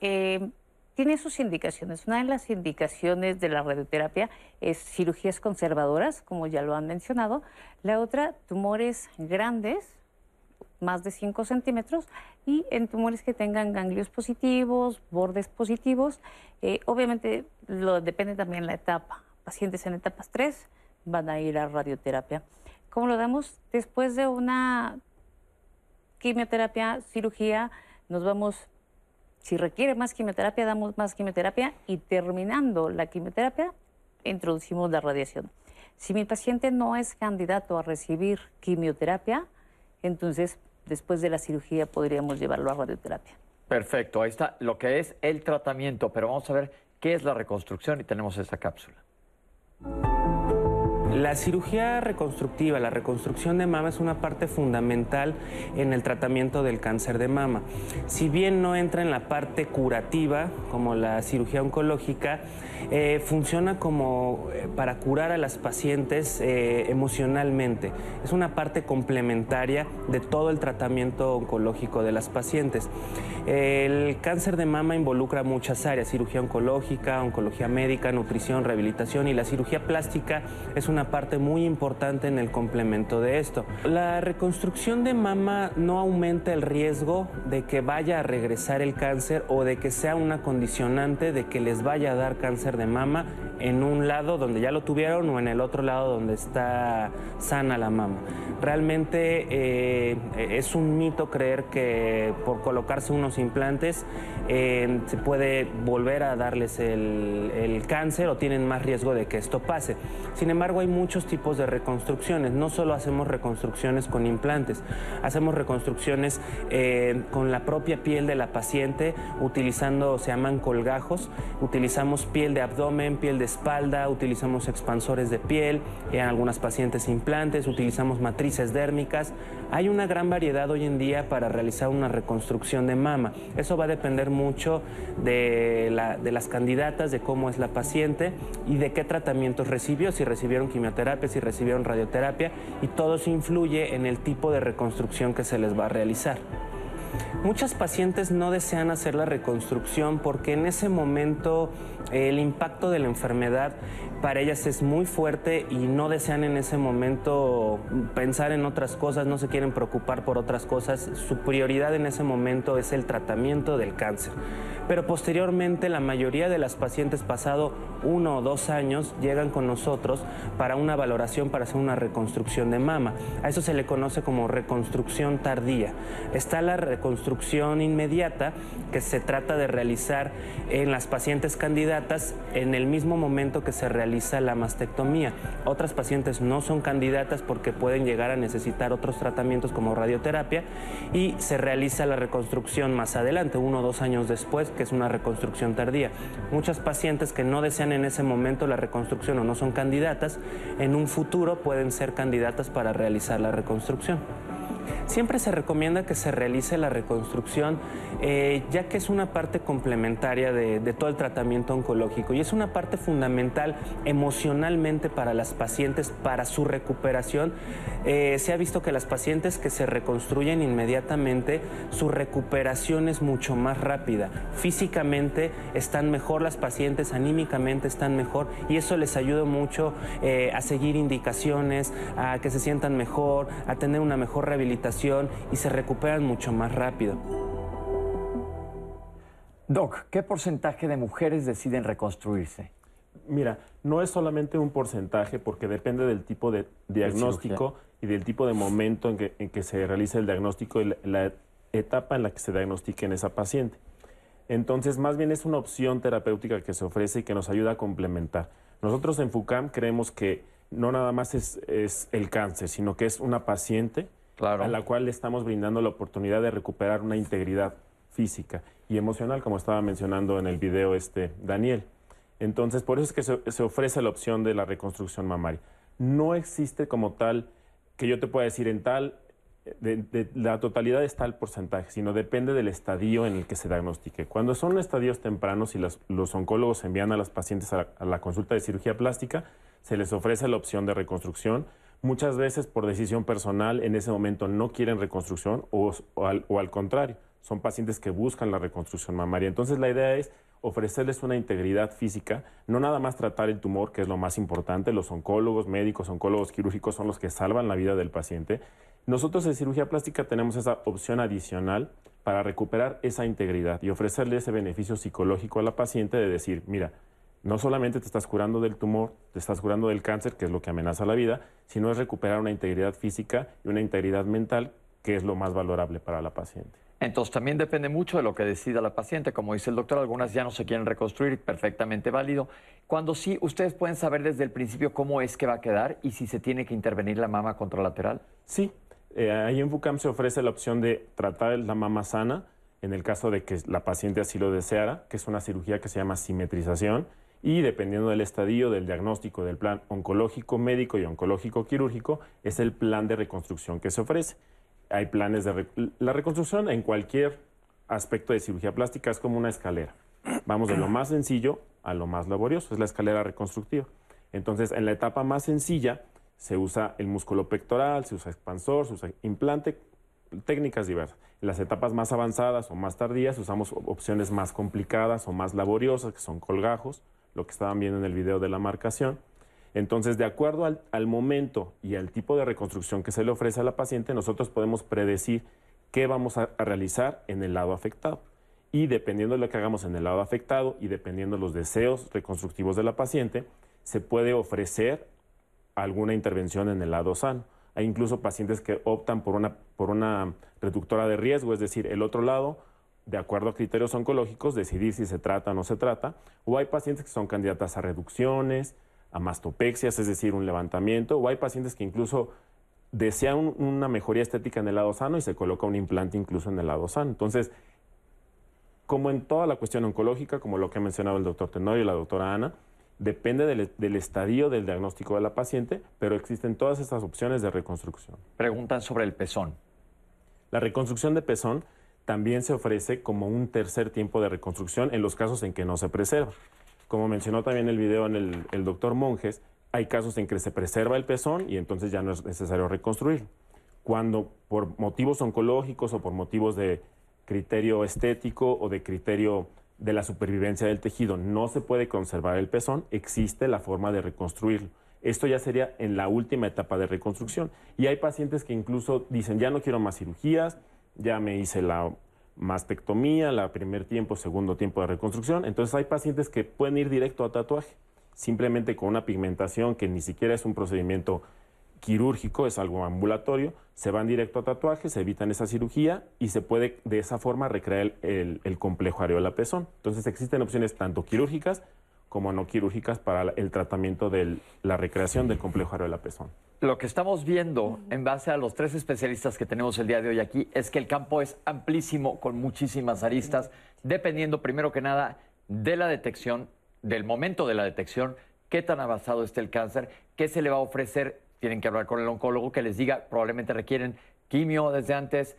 Eh, tiene sus indicaciones. Una de las indicaciones de la radioterapia es cirugías conservadoras, como ya lo han mencionado. La otra, tumores grandes, más de 5 centímetros, y en tumores que tengan ganglios positivos, bordes positivos. Eh, obviamente, lo, depende también la etapa. Pacientes en etapas 3 van a ir a radioterapia. ¿Cómo lo damos? Después de una quimioterapia, cirugía, nos vamos, si requiere más quimioterapia, damos más quimioterapia y terminando la quimioterapia, introducimos la radiación. Si mi paciente no es candidato a recibir quimioterapia, entonces después de la cirugía podríamos llevarlo a radioterapia. Perfecto, ahí está lo que es el tratamiento, pero vamos a ver qué es la reconstrucción y tenemos esa cápsula. La cirugía reconstructiva, la reconstrucción de mama es una parte fundamental en el tratamiento del cáncer de mama. Si bien no entra en la parte curativa, como la cirugía oncológica, eh, funciona como eh, para curar a las pacientes eh, emocionalmente. Es una parte complementaria de todo el tratamiento oncológico de las pacientes. El cáncer de mama involucra muchas áreas, cirugía oncológica, oncología médica, nutrición, rehabilitación y la cirugía plástica es una parte muy importante en el complemento de esto. La reconstrucción de mama no aumenta el riesgo de que vaya a regresar el cáncer o de que sea una condicionante de que les vaya a dar cáncer de mama en un lado donde ya lo tuvieron o en el otro lado donde está sana la mama. Realmente eh, es un mito creer que por colocarse unos implantes eh, se puede volver a darles el, el cáncer o tienen más riesgo de que esto pase. Sin embargo, hay muchos tipos de reconstrucciones. No solo hacemos reconstrucciones con implantes, hacemos reconstrucciones eh, con la propia piel de la paciente, utilizando, se llaman colgajos, utilizamos piel de abdomen, piel de espalda, utilizamos expansores de piel, en algunas pacientes implantes, utilizamos matrices dérmicas. Hay una gran variedad hoy en día para realizar una reconstrucción de mama. Eso va a depender mucho de, de las candidatas, de cómo es la paciente y de qué tratamientos recibió, si recibieron quimioterapia, si recibieron radioterapia y todo eso influye en el tipo de reconstrucción que se les va a realizar. Muchas pacientes no desean hacer la reconstrucción porque en ese momento el impacto de la enfermedad para ellas es muy fuerte y no desean en ese momento pensar en otras cosas, no se quieren preocupar por otras cosas. Su prioridad en ese momento es el tratamiento del cáncer. Pero posteriormente la mayoría de las pacientes pasado uno o dos años llegan con nosotros para una valoración para hacer una reconstrucción de mama. A eso se le conoce como reconstrucción tardía. Está la reconstrucción inmediata que se trata de realizar en las pacientes candidatas en el mismo momento que se realiza la mastectomía. Otras pacientes no son candidatas porque pueden llegar a necesitar otros tratamientos como radioterapia y se realiza la reconstrucción más adelante, uno o dos años después, que es una reconstrucción tardía. Muchas pacientes que no desean en ese momento la reconstrucción o no son candidatas, en un futuro pueden ser candidatas para realizar la reconstrucción. Siempre se recomienda que se realice la reconstrucción eh, ya que es una parte complementaria de, todo el tratamiento oncológico y es una parte fundamental emocionalmente para las pacientes, para su recuperación. Eh, se ha visto que las pacientes que se reconstruyen inmediatamente, su recuperación es mucho más rápida. Físicamente están mejor las pacientes, anímicamente están mejor y eso les ayuda mucho eh, a seguir indicaciones, a que se sientan mejor, a tener una mejor rehabilitación y se recuperan mucho más rápido. Doc, ¿qué porcentaje de mujeres deciden reconstruirse? Mira, no es solamente un porcentaje porque depende del tipo de diagnóstico y del tipo de momento en que, se realiza el diagnóstico y la, etapa en la que se diagnostique en esa paciente. Entonces, más bien es una opción terapéutica que se ofrece y que nos ayuda a complementar. Nosotros en FUCAM creemos que no nada más es, es el cáncer, sino que es una paciente a la cual le estamos brindando la oportunidad de recuperar una integridad física y emocional, como estaba mencionando en el video este Daniel. Entonces, por eso es que se, ofrece la opción de la reconstrucción mamaria. No existe como tal que yo te pueda decir en tal, la totalidad es tal porcentaje, sino depende del estadio en el que se diagnostique. Cuando son estadios tempranos y los oncólogos envían a las pacientes a la consulta de cirugía plástica, se les ofrece la opción de reconstrucción Muchas veces por decisión personal en ese momento no quieren reconstrucción o, al, contrario, son pacientes que buscan la reconstrucción mamaria. Entonces la idea es ofrecerles una integridad física, no nada más tratar el tumor, que es lo más importante, los oncólogos, médicos, oncólogos quirúrgicos son los que salvan la vida del paciente. Nosotros en cirugía plástica tenemos esa opción adicional para recuperar esa integridad y ofrecerle ese beneficio psicológico a la paciente de decir, mira, no solamente te estás curando del tumor, te estás curando del cáncer, que es lo que amenaza la vida, sino es recuperar una integridad física y una integridad mental, que es lo más valorable para la paciente. Entonces también depende mucho de lo que decida la paciente. Como dice el doctor, algunas ya no se quieren reconstruir, perfectamente válido. Cuando sí, ustedes pueden saber desde el principio cómo es que va a quedar y si se tiene que intervenir la mama contralateral. Sí, eh, ahí en FUCAM se ofrece la opción de tratar la mama sana en el caso de que la paciente así lo deseara, que es una cirugía que se llama simetrización y dependiendo del estadio, del diagnóstico, del plan oncológico médico y oncológico quirúrgico, es el plan de reconstrucción que se ofrece. Hay planes de... la reconstrucción en cualquier aspecto de cirugía plástica es como una escalera. Vamos de lo más sencillo a lo más laborioso, es la escalera reconstructiva. Entonces, en la etapa más sencilla se usa el músculo pectoral, se usa expansor, se usa implante, técnicas diversas. En las etapas más avanzadas o más tardías usamos opciones más complicadas o más laboriosas, que son colgajos, lo que estaban viendo en el video de la marcación. Entonces, de acuerdo al, momento y al tipo de reconstrucción que se le ofrece a la paciente, nosotros podemos predecir qué vamos a, realizar en el lado afectado. Y dependiendo de lo que hagamos en el lado afectado y dependiendo de los deseos reconstructivos de la paciente, se puede ofrecer alguna intervención en el lado sano. Hay incluso pacientes que optan por una, por una reductora de riesgo, es decir, el otro lado de acuerdo a criterios oncológicos, decidir si se trata o no se trata, o hay pacientes que son candidatas a reducciones, a mastopexias, es decir, un levantamiento, o hay pacientes que incluso desean una mejoría estética en el lado sano y se coloca un implante incluso en el lado sano. Entonces, como en toda la cuestión oncológica, como lo que ha mencionado el doctor Tenorio y la doctora Ana, depende del, del, estadio del diagnóstico de la paciente, pero existen todas estas opciones de reconstrucción. Preguntan sobre el pezón. La reconstrucción de pezón también se ofrece como un tercer tiempo de reconstrucción en los casos en que no se preserva. Como mencionó también el video en el, doctor Monjes, hay casos en que se preserva el pezón y entonces ya no es necesario reconstruir. Cuando por motivos oncológicos o por motivos de criterio estético o de criterio de la supervivencia del tejido no se puede conservar el pezón, existe la forma de reconstruirlo. Esto ya sería en la última etapa de reconstrucción. Y hay pacientes que incluso dicen, ya no quiero más cirugías, ya me hice la mastectomía, la primer tiempo, segundo tiempo de reconstrucción. Entonces hay pacientes que pueden ir directo a tatuaje, simplemente con una pigmentación que ni siquiera es un procedimiento quirúrgico, es algo ambulatorio, se van directo a tatuaje, se evitan esa cirugía y se puede de esa forma recrear el, el complejo areola-pezón. Entonces existen opciones tanto quirúrgicas como no quirúrgicas para el tratamiento de la recreación del complejo areola-pezón. Lo que estamos viendo en base a los tres especialistas que tenemos el día de hoy aquí es que el campo es amplísimo con muchísimas aristas, dependiendo primero que nada de la detección, del momento de la detección, qué tan avanzado está el cáncer, qué se le va a ofrecer, tienen que hablar con el oncólogo que les diga, probablemente requieren quimio desde antes,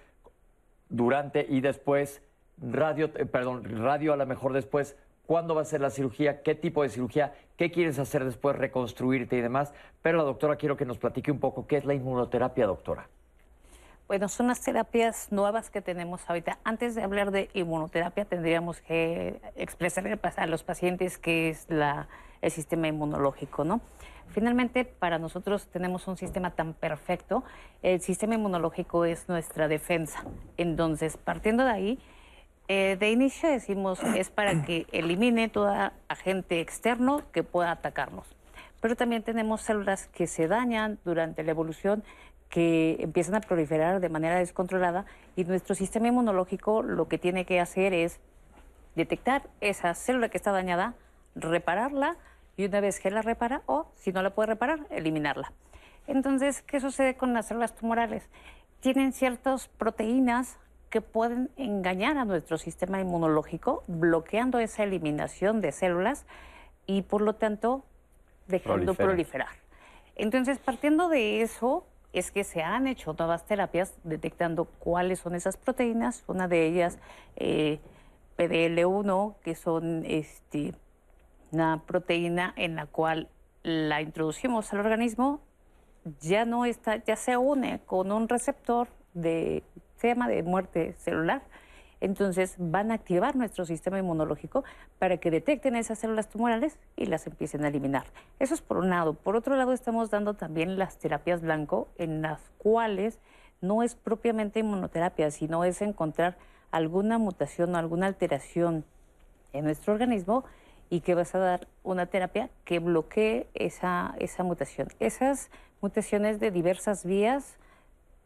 durante y después, radio, eh, perdón, radio a lo mejor después, cuándo va a ser la cirugía, qué tipo de cirugía, qué quieres hacer después, reconstruirte y demás. Pero la doctora quiero que nos platique un poco qué es la inmunoterapia, doctora. Bueno, son las terapias nuevas que tenemos ahorita. Antes de hablar de inmunoterapia, tendríamos que expresarle a los pacientes qué es el sistema inmunológico, ¿no? Finalmente, para nosotros tenemos un sistema tan perfecto, el sistema inmunológico es nuestra defensa. Entonces, partiendo de ahí, eh, de inicio decimos es para que elimine todo agente externo que pueda atacarnos. Pero también tenemos células que se dañan durante la evolución, que empiezan a proliferar de manera descontrolada y nuestro sistema inmunológico lo que tiene que hacer es detectar esa célula que está dañada, repararla y una vez que la repara o si no la puede reparar, eliminarla. Entonces, ¿qué sucede con las células tumorales? Tienen ciertas proteínas que pueden engañar a nuestro sistema inmunológico, bloqueando esa eliminación de células y por lo tanto dejando proliferar. Entonces, partiendo de eso, es que se han hecho nuevas terapias detectando cuáles son esas proteínas. Una de ellas, eh, PDL1, que son este, una proteína en la cual la introducimos al organismo, ya no está, ya se une con un receptor de de muerte celular. Entonces van a activar nuestro sistema inmunológico para que detecten esas células tumorales y las empiecen a eliminar. Eso es por un lado. Por otro lado, estamos dando también las terapias blanco, en las cuales no es propiamente inmunoterapia, sino es encontrar alguna mutación o alguna alteración en nuestro organismo y que vas a dar una terapia que bloquee esa, esa mutación. Esas mutaciones de diversas vías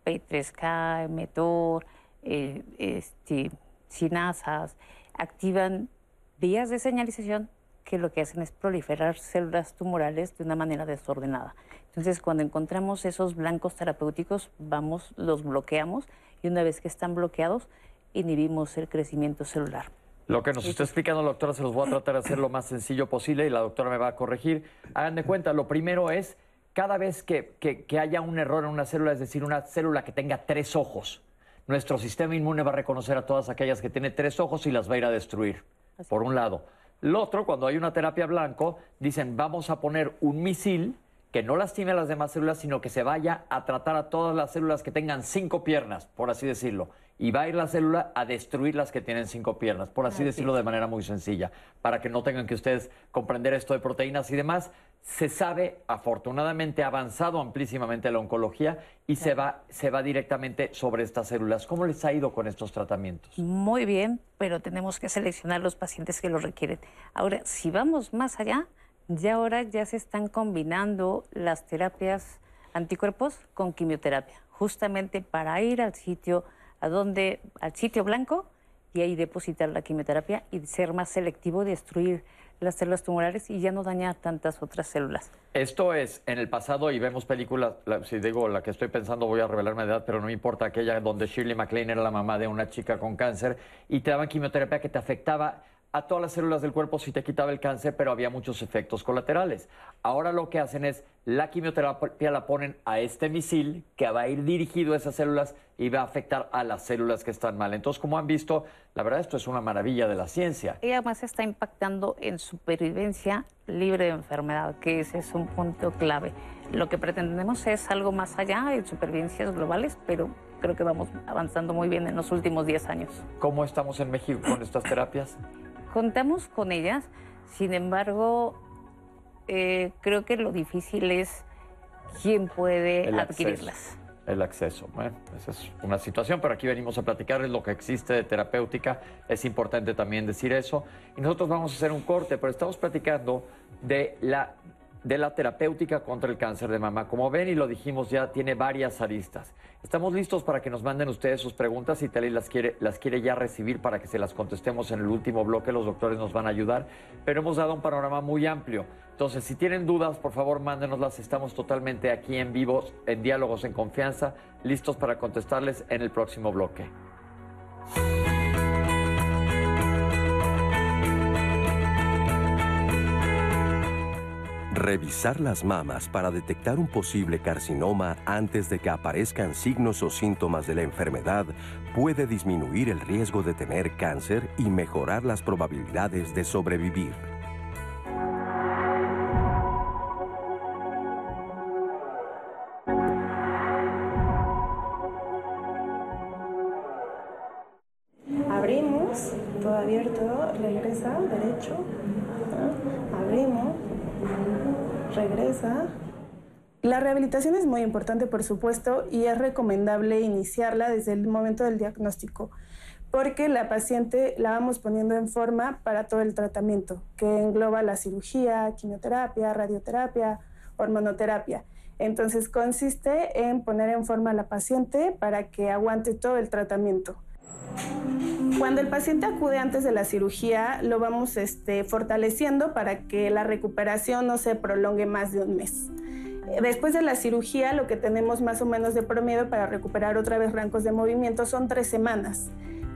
P3K, METOR, eh, este, sinasas, activan vías de señalización que lo que hacen es proliferar células tumorales de una manera desordenada. Entonces, cuando encontramos esos blancos terapéuticos, vamos, los bloqueamos y una vez que están bloqueados, inhibimos el crecimiento celular. Lo que nos está explicando la doctora se los voy a tratar de hacer lo más sencillo posible y la doctora me va a corregir. Hagan de cuenta, lo primero es cada vez que, haya un error en una célula, es decir, una célula que tenga tres ojos, nuestro sistema inmune va a reconocer a todas aquellas que tienen tres ojos y las va a ir a destruir, por un lado. Lo otro, cuando hay una terapia blanco, dicen, vamos a poner un misil que no lastime a las demás células, sino que se vaya a tratar a todas las células que tengan cinco piernas, por así decirlo. Y va a ir la célula a destruir las que tienen cinco piernas, por así decirlo de manera muy sencilla, para que no tengan que ustedes comprender esto de proteínas y demás se sabe, afortunadamente, ha avanzado amplísimamente la oncología y se, va, se va directamente sobre estas células. ¿Cómo les ha ido con estos tratamientos? Muy bien, pero tenemos que seleccionar los pacientes que lo requieren. Ahora, si vamos más allá, ya ahora ya se están combinando las terapias anticuerpos con quimioterapia, justamente para ir al sitio a donde al sitio blanco y ahí depositar la quimioterapia y ser más selectivo, destruir las células tumorales y ya no dañar tantas otras células. Esto es, en el pasado, y vemos películas, si digo la que estoy pensando voy a revelarme de edad, pero no importa, aquella donde Shirley MacLaine era la mamá de una chica con cáncer y te daban quimioterapia que te afectaba a todas las células del cuerpo si te quitaba el cáncer, pero había muchos efectos colaterales. Ahora lo que hacen es la quimioterapia la ponen a este misil que va a ir dirigido a esas células y va a afectar a las células que están mal. Entonces, como han visto, la verdad esto es una maravilla de la ciencia. Y además está impactando en supervivencia libre de enfermedad, que ese es un punto clave. Lo que pretendemos es algo más allá, en supervivencias globales, pero creo que vamos avanzando muy bien en los últimos 10 años. ¿Cómo estamos en México con estas terapias? Contamos con ellas, sin embargo, eh, creo que lo difícil es quién puede El adquirirlas. acceso. El acceso. Bueno, esa es una situación, pero aquí venimos a platicarles lo que existe de terapéutica. Es importante también decir eso. Y nosotros vamos a hacer un corte, pero estamos platicando de la, de la terapéutica contra el cáncer de mama. Como ven y lo dijimos ya, tiene varias aristas. Estamos listos para que nos manden ustedes sus preguntas y Tali las quiere, las quiere ya recibir para que se las contestemos en el último bloque. Los doctores nos van a ayudar, pero hemos dado un panorama muy amplio. Entonces, si tienen dudas, por favor, mándenoslas. Estamos totalmente aquí en vivo, en diálogos en confianza, listos para contestarles en el próximo bloque. Revisar las mamas para detectar un posible carcinoma antes de que aparezcan signos o síntomas de la enfermedad puede disminuir el riesgo de tener cáncer y mejorar las probabilidades de sobrevivir. La rehabilitación es muy importante, por supuesto, y es recomendable iniciarla desde el momento del diagnóstico, porque la paciente la vamos poniendo en forma para todo el tratamiento, que engloba la cirugía, quimioterapia, radioterapia, hormonoterapia. Entonces consiste en poner en forma a la paciente para que aguante todo el tratamiento. Cuando el paciente acude antes de la cirugía, lo vamos este, fortaleciendo para que la recuperación no se prolongue más de un mes. Después de la cirugía, lo que tenemos más o menos de promedio para recuperar otra vez rangos de movimiento son tres semanas.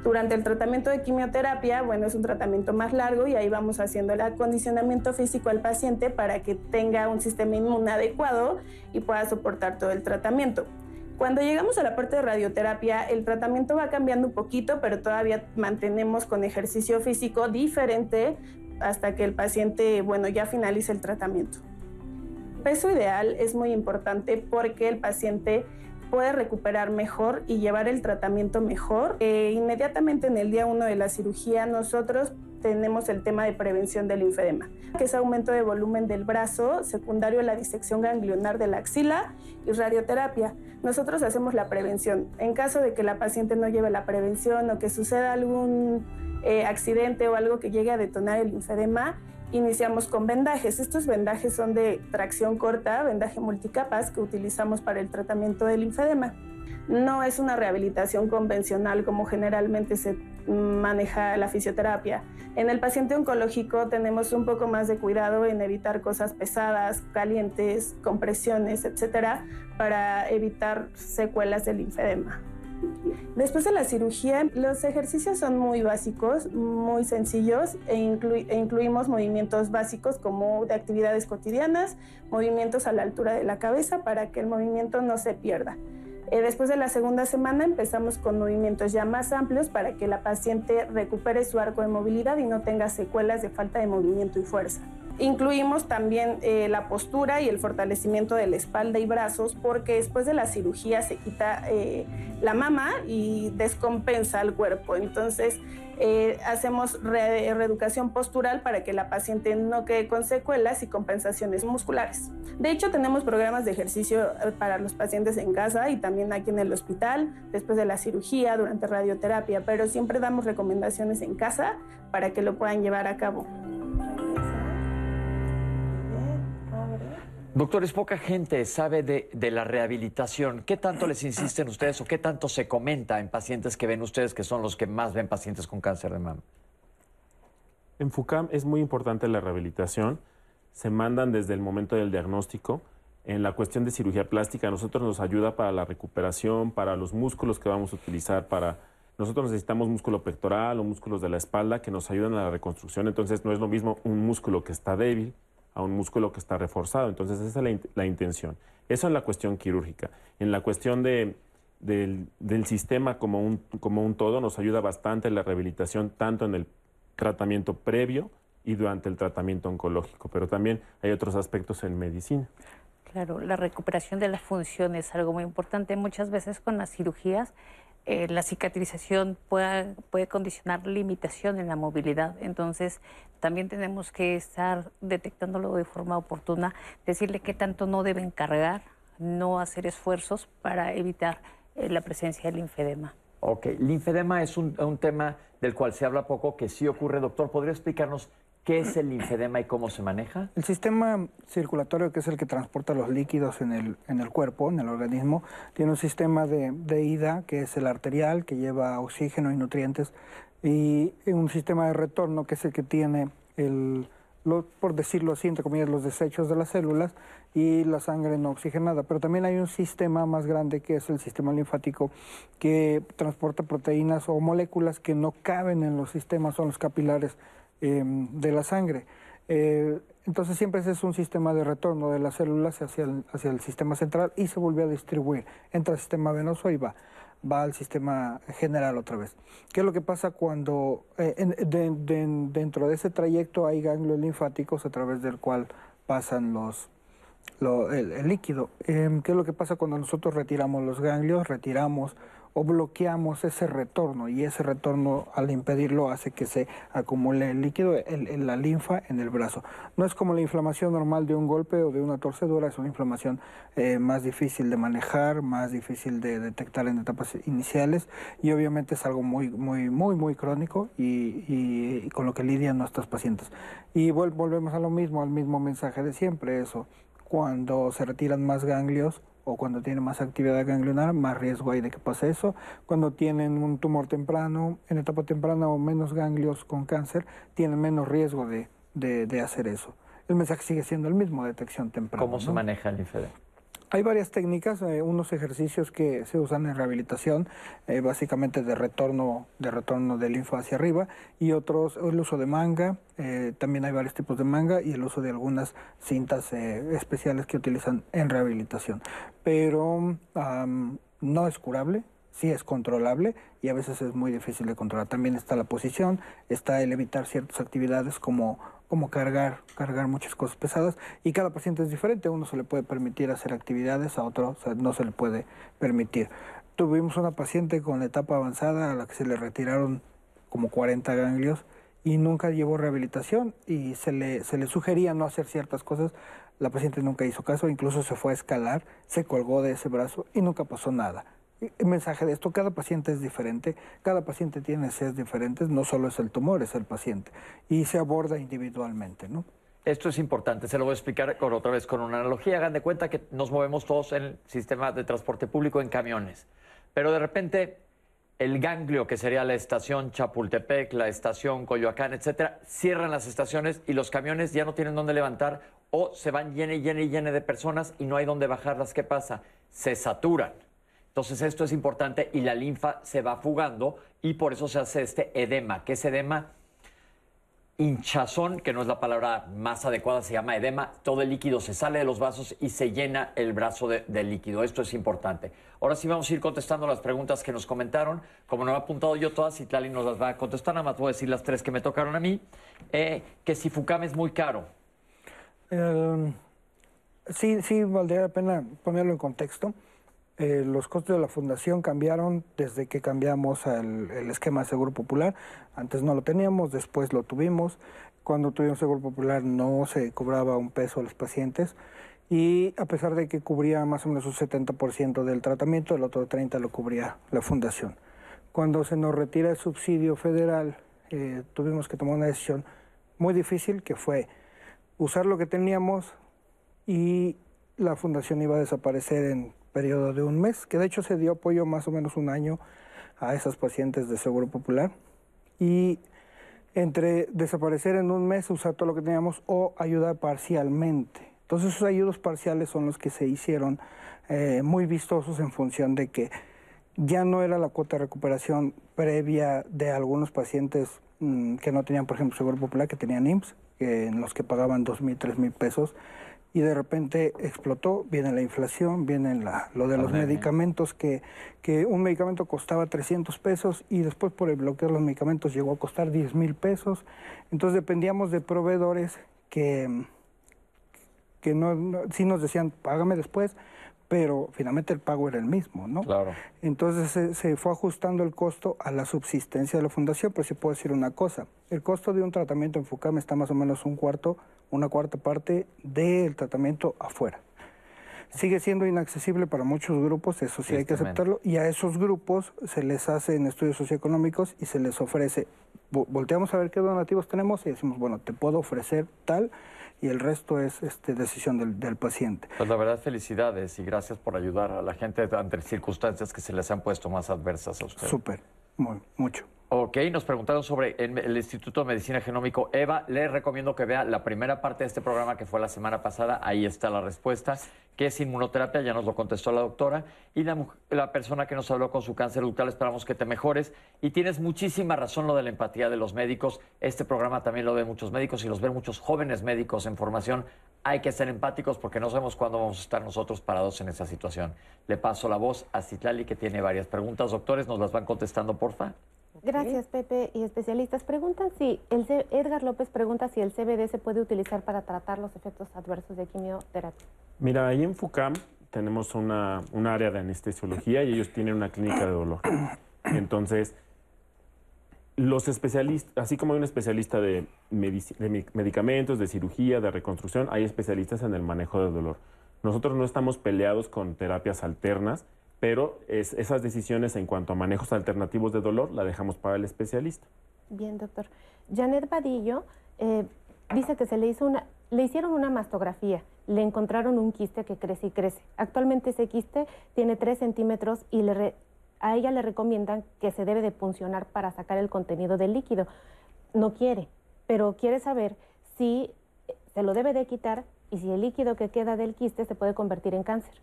Durante el tratamiento de quimioterapia, bueno, es un tratamiento más largo y ahí vamos haciendo el acondicionamiento físico al paciente para que tenga un sistema inmune adecuado y pueda soportar todo el tratamiento. Cuando llegamos a la parte de radioterapia, el tratamiento va cambiando un poquito, pero todavía mantenemos con ejercicio físico diferente hasta que el paciente, bueno, ya finalice el tratamiento. Peso ideal es muy importante porque el paciente puede recuperar mejor y llevar el tratamiento mejor. Eh, inmediatamente en el día 1 de la cirugía nosotros tenemos el tema de prevención del linfedema, que es aumento de volumen del brazo, secundario a la disección ganglionar de la axila y radioterapia. Nosotros hacemos la prevención. En caso de que la paciente no lleve la prevención o que suceda algún eh, accidente o algo que llegue a detonar el linfedema, iniciamos con vendajes. Estos vendajes son de tracción corta, vendaje multicapas que utilizamos para el tratamiento del linfedema. No es una rehabilitación convencional como generalmente se maneja la fisioterapia. En el paciente oncológico tenemos un poco más de cuidado en evitar cosas pesadas, calientes, compresiones, etcétera, para evitar secuelas del linfedema. Después de la cirugía, los ejercicios son muy básicos, muy sencillos e, e incluimos movimientos básicos como de actividades cotidianas, movimientos a la altura de la cabeza para que el movimiento no se pierda. Eh, después de la segunda semana empezamos con movimientos ya más amplios para que la paciente recupere su arco de movilidad y no tenga secuelas de falta de movimiento y fuerza. Incluimos también eh, la postura y el fortalecimiento de la espalda y brazos porque después de la cirugía se quita eh, la mama y descompensa el cuerpo. Entonces eh, hacemos re- reeducación postural para que la paciente no quede con secuelas y compensaciones musculares. De hecho, tenemos programas de ejercicio para los pacientes en casa y también aquí en el hospital, después de la cirugía, durante radioterapia, pero siempre damos recomendaciones en casa para que lo puedan llevar a cabo. Doctores, poca gente sabe de, de la rehabilitación. ¿Qué tanto les insisten ustedes o qué tanto se comenta en pacientes que ven ustedes, que son los que más ven pacientes con cáncer de mama? En FUCAM es muy importante la rehabilitación. Se mandan desde el momento del diagnóstico. En la cuestión de cirugía plástica, a nosotros nos ayuda para la recuperación, para los músculos que vamos a utilizar, para... Nosotros necesitamos músculo pectoral o músculos de la espalda que nos ayudan a la reconstrucción. Entonces no es lo mismo un músculo que está débil a un músculo que está reforzado. Entonces esa es la, int- la intención. Eso en la cuestión quirúrgica. En la cuestión de, del, del sistema como un, como un todo nos ayuda bastante la rehabilitación, tanto en el tratamiento previo y durante el tratamiento oncológico, pero también hay otros aspectos en medicina. Claro, la recuperación de la función es algo muy importante. Muchas veces con las cirugías eh, la cicatrización puede, condicionar limitación en la movilidad. Entonces, también tenemos que estar detectándolo de forma oportuna, decirle qué tanto no deben cargar, no hacer esfuerzos para evitar eh, la presencia del linfedema. Ok, linfedema es un, un tema del cual se habla poco, que sí ocurre. Doctor, ¿podría explicarnos ¿Qué es el linfedema y cómo se maneja? El sistema circulatorio, que es el que transporta los líquidos en el, en el cuerpo, en el organismo, tiene un sistema de, de ida, que es el arterial, que lleva oxígeno y nutrientes, y un sistema de retorno, que es el que tiene, el, por decirlo así, entre comillas, los desechos de las células y la sangre no oxigenada. Pero también hay un sistema más grande, que es el sistema linfático, que transporta proteínas o moléculas que no caben en los sistemas, son los capilares Em, de la sangre. Eh, entonces siempre ese es un sistema de retorno de las células hacia el, hacia el sistema central y se vuelve a distribuir. Entra al sistema venoso y va, va al sistema general otra vez. ¿Qué es lo que pasa cuando eh, dentro de ese trayecto hay ganglios linfáticos a través del cual pasan los, el, líquido? Em, ¿Qué es lo que pasa cuando nosotros retiramos los ganglios, retiramos o bloqueamos ese retorno y ese retorno al impedirlo hace que se acumule el líquido, en la linfa en el brazo. No es como la inflamación normal de un golpe o de una torcedura, es una inflamación eh, más difícil de manejar, más difícil de detectar en etapas iniciales y obviamente es algo muy, muy, muy, muy crónico y, con lo que lidian nuestros pacientes. Y volvemos a lo mismo, al mismo mensaje de siempre, eso. Cuando se retiran más ganglios, o cuando tienen más actividad ganglionar, más riesgo hay de que pase eso. Cuando tienen un tumor temprano, en etapa temprana o menos ganglios con cáncer, tienen menos riesgo de, de, hacer eso. El mensaje sigue siendo el mismo, detección temprana. ¿Cómo se maneja el linfedema? Hay varias técnicas, eh, unos ejercicios que se usan en rehabilitación, eh, básicamente de retorno, de retorno de linfa hacia arriba, y otros, el uso de manga, eh, también hay varios tipos de manga y el uso de algunas cintas especiales que utilizan en rehabilitación. Pero no es curable, sí es controlable y a veces es muy difícil de controlar. También está la posición, está el evitar ciertas actividades como como cargar, cargar muchas cosas pesadas y cada paciente es diferente, a uno se le puede permitir hacer actividades, a otro no se le puede permitir. Tuvimos una paciente con etapa avanzada a la que se le retiraron como 40 ganglios y nunca llevó rehabilitación y se le, se le sugería no hacer ciertas cosas. La paciente nunca hizo caso, incluso se fue a escalar, se colgó de ese brazo y nunca pasó nada el mensaje de esto, cada paciente es diferente, cada paciente tiene necesidades diferentes, no solo es el tumor, es el paciente, y se aborda individualmente, ¿no? Esto es importante, se lo voy a explicar otra vez con una analogía. Hagan de cuenta que nos movemos todos en el sistema de transporte público en camiones, pero de repente el ganglio, que sería la estación Chapultepec, la estación Coyoacán, etcétera, cierran las estaciones y los camiones ya no tienen dónde levantar o se van llene, llene, llene de personas y no hay dónde bajarlas. ¿Qué pasa? Se saturan. Entonces esto es importante y la linfa se va fugando y por eso se hace este edema. ¿Qué es edema? Hinchazón, que no es la palabra más adecuada, se llama edema. Todo el líquido se sale de los vasos y se llena el brazo de, líquido. Esto es importante. Ahora sí vamos a ir contestando las preguntas que nos comentaron. Como no he apuntado yo todas, Itlali nos las va a contestar. Nada más voy a decir las tres que me tocaron a mí. Eh, que si Fucam es muy caro. sí, sí, valdría la pena ponerlo en contexto. Eh, los costos de la fundación cambiaron desde que cambiamos el, esquema de Seguro Popular. Antes no lo teníamos, después lo tuvimos. Cuando tuvimos Seguro Popular no se cobraba un peso a los pacientes y a pesar de que cubría más o menos un 70% del tratamiento, el otro 30% lo cubría la fundación. Cuando se nos retira el subsidio federal, eh, tuvimos que tomar una decisión muy difícil que fue usar lo que teníamos y la fundación iba a desaparecer en periodo de un mes, que de hecho se dio apoyo más o menos un año a esas pacientes de Seguro Popular. Y entre desaparecer en un mes, usar todo lo que teníamos o ayudar parcialmente. Entonces esos ayudos parciales son los que se hicieron eh, muy vistosos en función de que ya no era la cuota de recuperación previa de algunos pacientes mm, que no tenían, por ejemplo, Seguro Popular, que tenían IMSS, en los que pagaban dos mil, tres mil pesos, y de repente explotó, viene la inflación, viene la, lo de los medicamentos, que, que un medicamento costaba 300 pesos y después por el bloqueo de los medicamentos llegó a costar 10 mil pesos. Entonces dependíamos de proveedores que, que no, no- sí nos decían, págame después, pero finalmente el pago era el mismo, ¿no? Claro. Entonces se, se fue ajustando el costo a la subsistencia de la fundación, pero sí puedo decir una cosa, el costo de un tratamiento en FUCAM está más o menos un cuarto, una cuarta parte del tratamiento afuera. Sigue siendo inaccesible para muchos grupos, eso sí hay que aceptarlo, y a esos grupos se les hacen estudios socioeconómicos y se les ofrece, vo- volteamos a ver qué donativos tenemos y decimos, bueno, te puedo ofrecer tal y el resto es este, decisión del, del paciente. Pues la verdad, felicidades y gracias por ayudar a la gente ante circunstancias que se les han puesto más adversas a ustedes. Súper, muy, mucho. Ok, nos preguntaron sobre el, el Instituto de Medicina Genómico. Eva, le recomiendo que vea la primera parte de este programa que fue la semana pasada. Ahí está la respuesta, que es inmunoterapia, ya nos lo contestó la doctora. Y la, la persona que nos habló con su cáncer ductal, esperamos que te mejores. Y tienes muchísima razón lo de la empatía de los médicos. Este programa también lo ven muchos médicos y los ven muchos jóvenes médicos en formación. Hay que ser empáticos porque no sabemos cuándo vamos a estar nosotros parados en esa situación. Le paso la voz a Citlali, que tiene varias preguntas. Doctores, ¿nos las van contestando, porfa? Gracias, Pepe. Y especialistas preguntan si el C- Edgar López pregunta si el CBD se puede utilizar para tratar los efectos adversos de quimioterapia. Mira, ahí en FUCAM tenemos una, un área de anestesiología y ellos tienen una clínica de dolor. Entonces, los especialistas, así como hay un especialista de, medici- de medicamentos, de cirugía, de reconstrucción, hay especialistas en el manejo del dolor. Nosotros no estamos peleados con terapias alternas, pero es- esas decisiones en cuanto a manejos alternativos de dolor la dejamos para el especialista. Bien, doctor. Janet Vadillo eh, dice que se le hizo una, le hicieron una mastografía, le encontraron un quiste que crece y crece. Actualmente ese quiste tiene 3 centímetros y le re- a ella le recomiendan que se debe de puncionar para sacar el contenido del líquido. No quiere, pero quiere saber si eh, se lo debe de quitar y si el líquido que queda del quiste se puede convertir en cáncer.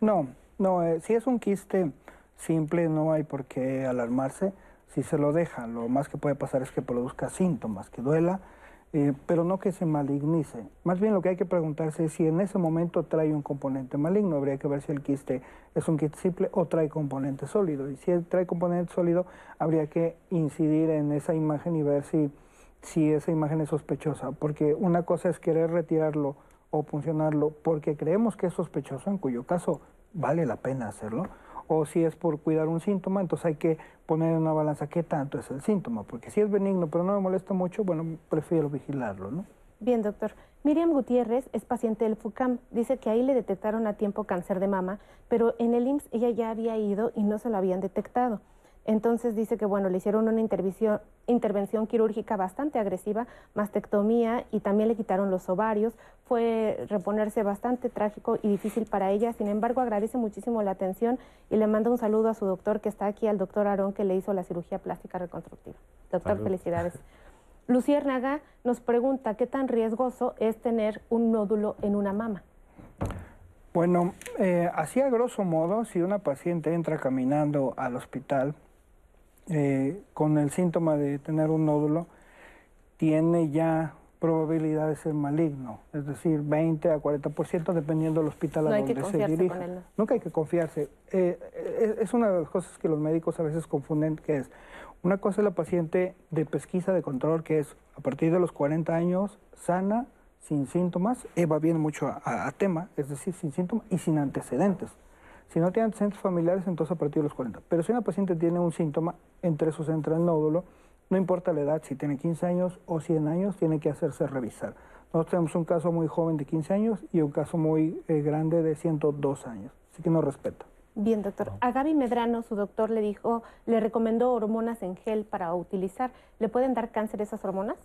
No, no, eh, si es un quiste simple no hay por qué alarmarse. Si se lo deja, lo más que puede pasar es que produzca síntomas, que duela, eh, pero no que se malignice. Más bien lo que hay que preguntarse es si en ese momento trae un componente maligno. Habría que ver si el quiste es un quiste simple o trae componente sólido. Y si trae componente sólido, habría que incidir en esa imagen y ver si, si esa imagen es sospechosa. Porque una cosa es querer retirarlo o funcionarlo porque creemos que es sospechoso, en cuyo caso vale la pena hacerlo, o si es por cuidar un síntoma, entonces hay que poner en una balanza qué tanto es el síntoma, porque si es benigno pero no me molesta mucho, bueno, prefiero vigilarlo, ¿no? Bien, doctor. Miriam Gutiérrez es paciente del FUCAM. Dice que ahí le detectaron a tiempo cáncer de mama, pero en el IMSS ella ya había ido y no se lo habían detectado. Entonces dice que, bueno, le hicieron una intervención, intervención quirúrgica bastante agresiva, mastectomía y también le quitaron los ovarios. Fue reponerse bastante trágico y difícil para ella. Sin embargo, agradece muchísimo la atención y le manda un saludo a su doctor que está aquí, al doctor Aarón, que le hizo la cirugía plástica reconstructiva. Doctor, Salud. felicidades. Luciérnaga nos pregunta qué tan riesgoso es tener un nódulo en una mama. Bueno, eh, así a grosso modo, si una paciente entra caminando al hospital eh, con el síntoma de tener un nódulo, tiene ya probabilidad de ser maligno, es decir, 20 a 40% dependiendo del hospital No a donde se dirija. ¿no? Nunca hay que confiarse. Eh, eh, es una de las cosas que los médicos a veces confunden, que es, una cosa es la paciente de pesquisa de control, que es a partir de los 40 años, sana, sin síntomas, Eva viene mucho a, a- a tema, es decir, sin síntomas y sin antecedentes. Si no tiene antecedentes familiares, entonces a partir de los 40. Pero si una paciente tiene un síntoma, entre esos entra el nódulo, no importa la edad, si tiene 15 años o 100 años, tiene que hacerse revisar. Nosotros tenemos un caso muy joven de 15 años y un caso muy eh, grande de 102 años, así que nos respeta. Bien, doctor. A Gaby Medrano, su doctor le dijo, le recomendó hormonas en gel para utilizar. ¿Le pueden dar cáncer esas hormonas?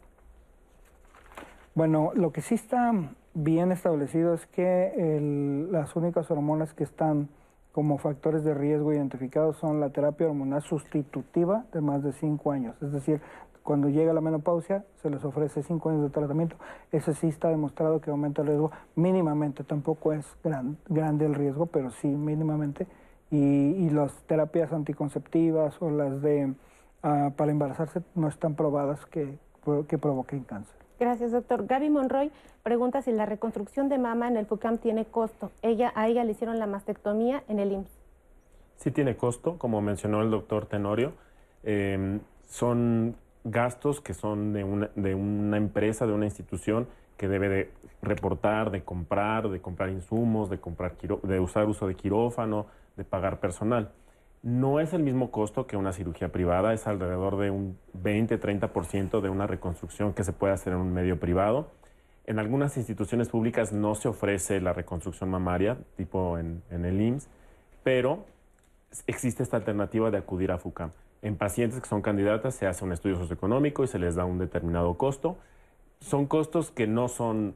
Bueno, lo que sí está bien establecido es que el- las únicas hormonas que están como factores de riesgo identificados son la terapia hormonal sustitutiva de más de 5 años. Es decir, cuando llega la menopausia se les ofrece 5 años de tratamiento. Ese sí está demostrado que aumenta el riesgo mínimamente. Tampoco es gran- grande el riesgo, pero sí mínimamente. Y, las terapias anticonceptivas o las de ah, para embarazarse no están probadas que, que provoquen cáncer. Gracias, doctor. Gaby Monroy pregunta si la reconstrucción de mama en el FUCAM tiene costo. Ella, a ella le hicieron la mastectomía en el IMSS. Sí tiene costo, como mencionó el doctor Tenorio. Eh, son gastos que son de una, de una empresa, de una institución que debe de reportar, de comprar, de comprar insumos, de, comprar de usar uso de quirófano, de pagar personal. No es el mismo costo que una cirugía privada, es alrededor de un 20-30% de una reconstrucción que se puede hacer en un medio privado. En algunas instituciones públicas no se ofrece la reconstrucción mamaria, tipo en, en el IMSS, pero existe esta alternativa de acudir a FUCAM. En pacientes que son candidatas se hace un estudio socioeconómico y se les da un determinado costo. Son costos que no son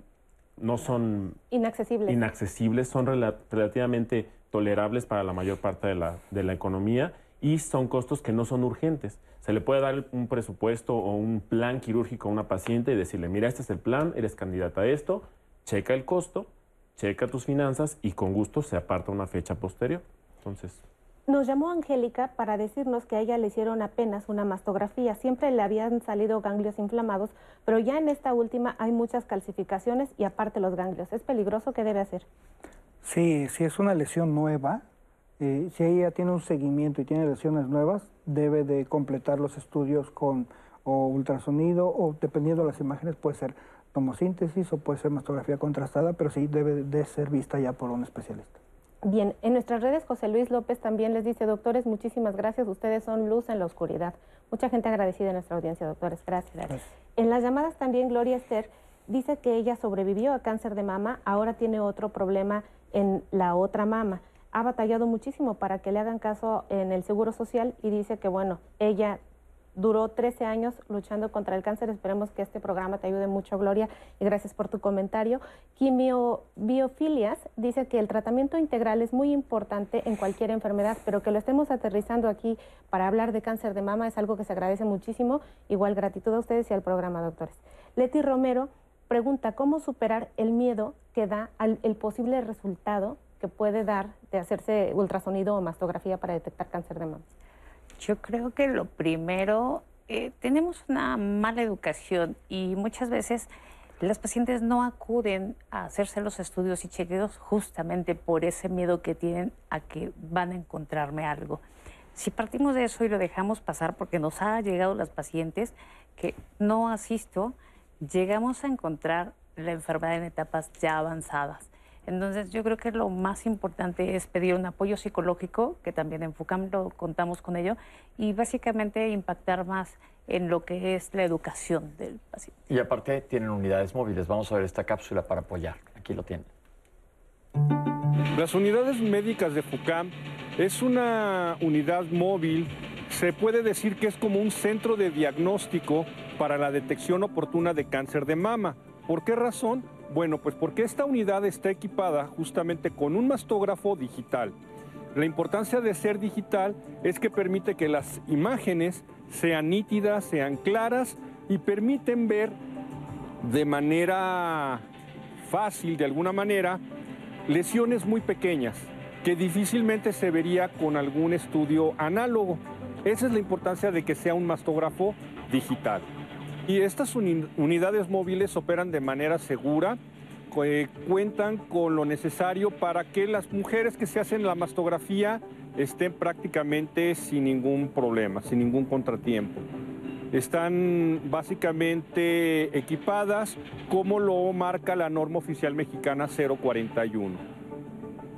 no son inaccesibles, inaccesibles son relativamente tolerables para la mayor parte de la, de la economía y son costos que no son urgentes. Se le puede dar un presupuesto o un plan quirúrgico a una paciente y decirle, mira, este es el plan, eres candidata a esto, checa el costo, checa tus finanzas y con gusto se aparta una fecha posterior. Entonces... Nos llamó Angélica para decirnos que a ella le hicieron apenas una mastografía. Siempre le habían salido ganglios inflamados, pero ya en esta última hay muchas calcificaciones y aparte los ganglios. ¿Es peligroso? ¿Qué debe hacer? Sí, si es una lesión nueva, eh, si ella tiene un seguimiento y tiene lesiones nuevas, debe de completar los estudios con ultrasonido o dependiendo de las imágenes puede ser tomosíntesis o puede ser mastografía contrastada, pero sí debe de ser vista ya por un especialista. Bien, en nuestras redes José Luis López también les dice, doctores, muchísimas gracias, ustedes son luz en la oscuridad. Mucha gente agradecida en nuestra audiencia, doctores, gracias. En las llamadas también Gloria Esther dice que ella sobrevivió a cáncer de mama, ahora tiene otro problema en la otra mama. Ha batallado muchísimo para que le hagan caso en el Seguro Social y dice que, bueno, ella duró 13 años luchando contra el cáncer. Esperemos que este programa te ayude mucho, Gloria, y gracias por tu comentario. Quimio Biofilias dice que el tratamiento integral es muy importante en cualquier enfermedad, pero que lo estemos aterrizando aquí para hablar de cáncer de mama es algo que se agradece muchísimo. Igual gratitud a ustedes y al programa, doctores. Leti Romero pregunta cómo superar el miedo que da al el posible resultado que puede dar de hacerse ultrasonido o mastografía para detectar cáncer de mama. Yo creo que lo primero, eh, tenemos una mala educación y muchas veces las pacientes no acuden a hacerse los estudios y chequeos justamente por ese miedo que tienen a que van a encontrarme algo. Si partimos de eso y lo dejamos pasar porque nos ha llegado las pacientes que no asisto, llegamos a encontrar la enfermedad en etapas ya avanzadas. Entonces yo creo que lo más importante es pedir un apoyo psicológico, que también en FUCAM lo contamos con ello, y básicamente impactar más en lo que es la educación del paciente. Y aparte tienen unidades móviles. Vamos a ver esta cápsula para apoyar. Aquí lo tienen. Las unidades médicas de FUCAM es una unidad móvil. Se puede decir que es como un centro de diagnóstico para la detección oportuna de cáncer de mama. ¿Por qué razón? Bueno, pues porque esta unidad está equipada justamente con un mastógrafo digital. La importancia de ser digital es que permite que las imágenes sean nítidas, sean claras y permiten ver de manera fácil, de alguna manera, lesiones muy pequeñas que difícilmente se vería con algún estudio análogo. Esa es la importancia de que sea un mastógrafo digital. Y estas unidades móviles operan de manera segura, cuentan con lo necesario para que las mujeres que se hacen la mastografía estén prácticamente sin ningún problema, sin ningún contratiempo. Están básicamente equipadas como lo marca la norma oficial mexicana 041.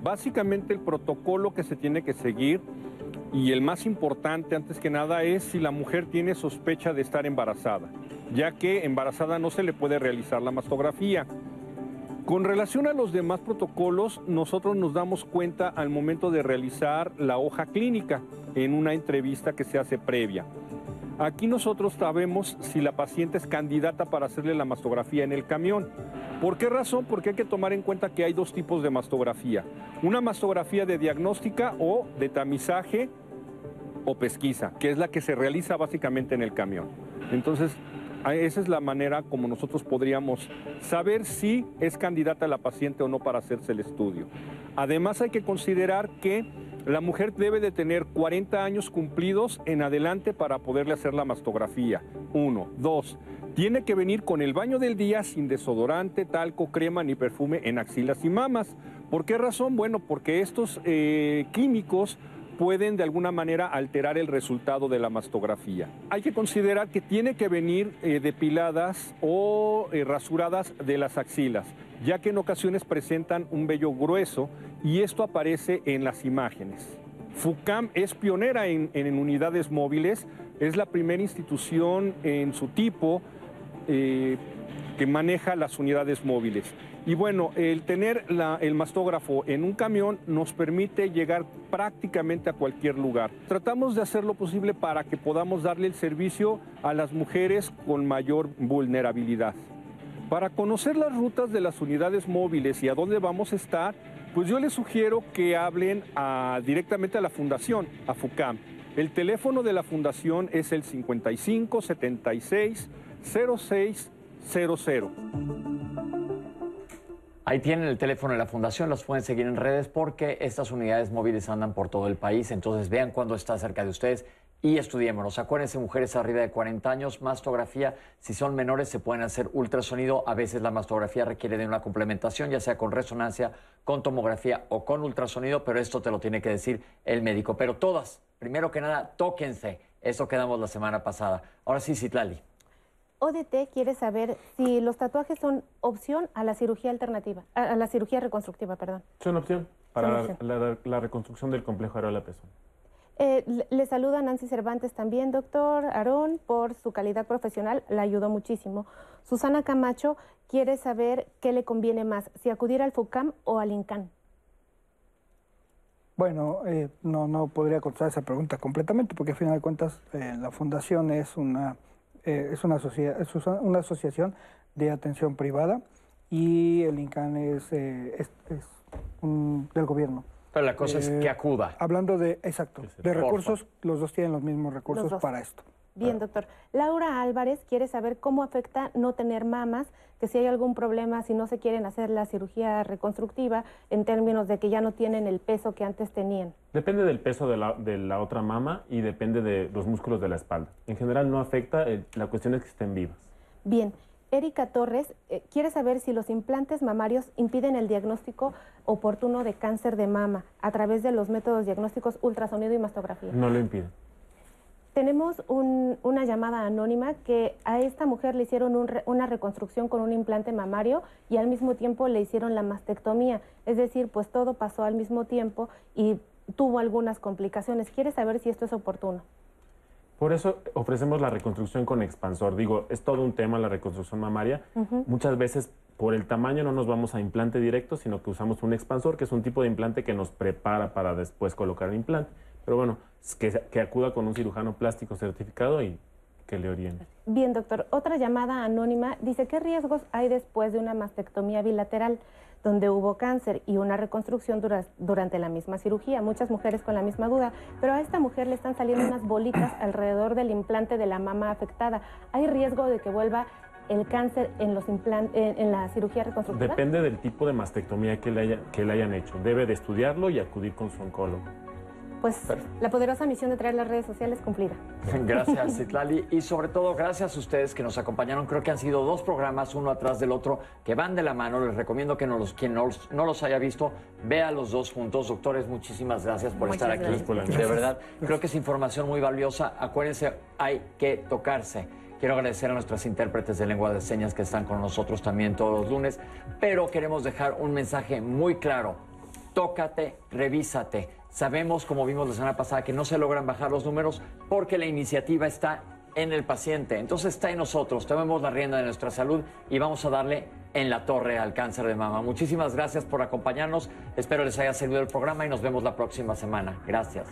Básicamente el protocolo que se tiene que seguir y el más importante antes que nada es si la mujer tiene sospecha de estar embarazada ya que embarazada no se le puede realizar la mastografía. Con relación a los demás protocolos, nosotros nos damos cuenta al momento de realizar la hoja clínica en una entrevista que se hace previa. Aquí nosotros sabemos si la paciente es candidata para hacerle la mastografía en el camión. ¿Por qué razón? Porque hay que tomar en cuenta que hay dos tipos de mastografía. Una mastografía de diagnóstica o de tamizaje o pesquisa, que es la que se realiza básicamente en el camión. Entonces, esa es la manera como nosotros podríamos saber si es candidata la paciente o no para hacerse el estudio. Además hay que considerar que la mujer debe de tener 40 años cumplidos en adelante para poderle hacer la mastografía. Uno. Dos. Tiene que venir con el baño del día sin desodorante, talco, crema ni perfume en axilas y mamas. ¿Por qué razón? Bueno, porque estos eh, químicos pueden de alguna manera alterar el resultado de la mastografía. Hay que considerar que tiene que venir eh, depiladas o eh, rasuradas de las axilas, ya que en ocasiones presentan un vello grueso y esto aparece en las imágenes. FUCAM es pionera en, unidades móviles, es la primera institución en su tipo eh, que maneja las unidades móviles. Y bueno, el tener el mastógrafo en un camión nos permite llegar prácticamente a cualquier lugar. Tratamos de hacer lo posible para que podamos darle el servicio a las mujeres con mayor vulnerabilidad. Para conocer las rutas de las unidades móviles y a dónde vamos a estar, pues yo les sugiero que hablen directamente a la fundación, a FUCAM. El teléfono de la fundación es el 55 76 06 00. Ahí tienen el teléfono de la fundación, los pueden seguir en redes porque estas unidades móviles andan por todo el país, entonces vean cuándo está cerca de ustedes y estudiémonos. Acuérdense, mujeres arriba de 40 años, mastografía, si son menores se pueden hacer ultrasonido, a veces la mastografía requiere de una complementación, ya sea con resonancia, con tomografía o con ultrasonido, pero esto te lo tiene que decir el médico. Pero todas, primero que nada, tóquense. Eso quedamos la semana pasada. Ahora sí, Citlali. ODT quiere saber si los tatuajes son opción a la cirugía alternativa, a, la cirugía reconstructiva, perdón. Son opción para La, reconstrucción del complejo areola pezón. Eh, le saluda Nancy Cervantes también, doctor Aarón, por su calidad profesional, la ayudó muchísimo. Susana Camacho quiere saber qué le conviene más, si acudir al FUCAM o al INCAN. Bueno, eh, no, no podría contestar esa pregunta completamente, porque al final de cuentas eh, la fundación es una eh, es, una es una asociación de atención privada y el INCAN es, eh, es, del gobierno. Pero la cosa es que eh, acuda. Hablando de, exacto, de recursos, los dos tienen los mismos recursos para esto. Bien, doctor. Laura Álvarez quiere saber cómo afecta no tener mamas, que si hay algún problema, si no se quieren hacer la cirugía reconstructiva, en términos de que ya no tienen el peso que antes tenían. Depende del peso de la, de la otra mama y depende de los músculos de la espalda. En general no afecta, eh, la cuestión es que estén vivas. Bien. Erika Torres eh, quiere saber si los implantes mamarios impiden el diagnóstico oportuno de cáncer de mama a través de los métodos diagnósticos ultrasonido y mastografía. No lo impiden. Tenemos una llamada anónima que a esta mujer le hicieron una reconstrucción con un implante mamario y al mismo tiempo le hicieron la mastectomía. Es decir, pues todo pasó al mismo tiempo y tuvo algunas complicaciones. ¿Quiere saber si esto es oportuno? Por eso ofrecemos la reconstrucción con expansor. Digo, es todo un tema la reconstrucción mamaria. Muchas veces por el tamaño no nos vamos a implante directo, sino que usamos un expansor, que es un tipo de implante que nos prepara para después colocar el implante. Pero bueno, que, que acuda con un cirujano plástico certificado y que le oriente. Bien, doctor. Otra llamada anónima dice, ¿qué riesgos hay después de una mastectomía bilateral? donde hubo cáncer y una reconstrucción durante la misma cirugía. Muchas mujeres con la misma duda, pero a esta mujer le están saliendo unas bolitas alrededor del implante de la mama afectada. ¿Hay riesgo de que vuelva el cáncer en, los en, la cirugía reconstructiva? Depende del tipo de mastectomía que le, haya, que le hayan hecho. Debe de estudiarlo y acudir con su oncólogo pues la poderosa misión de traer las redes sociales cumplida. Gracias, Citlali. Y sobre todo, gracias a ustedes que nos acompañaron. Creo que han sido dos programas, uno atrás del otro, que van de la mano. Les recomiendo que no los, quien no los, haya visto, vea los dos juntos. Doctores, muchísimas gracias por estar aquí. De verdad, creo que es información muy valiosa. Acuérdense, hay que tocarse. Quiero agradecer a nuestras intérpretes de lengua de señas que están con nosotros también todos los lunes, pero queremos dejar un mensaje muy claro. Tócate, revísate Sabemos, como vimos la semana pasada, que no se logran bajar los números porque la iniciativa está en el paciente. Entonces está en nosotros. Tomemos la rienda de nuestra salud y vamos a darle en la torre al cáncer de mama. Muchísimas gracias por acompañarnos. Espero les haya servido el programa y nos vemos la próxima semana. Gracias.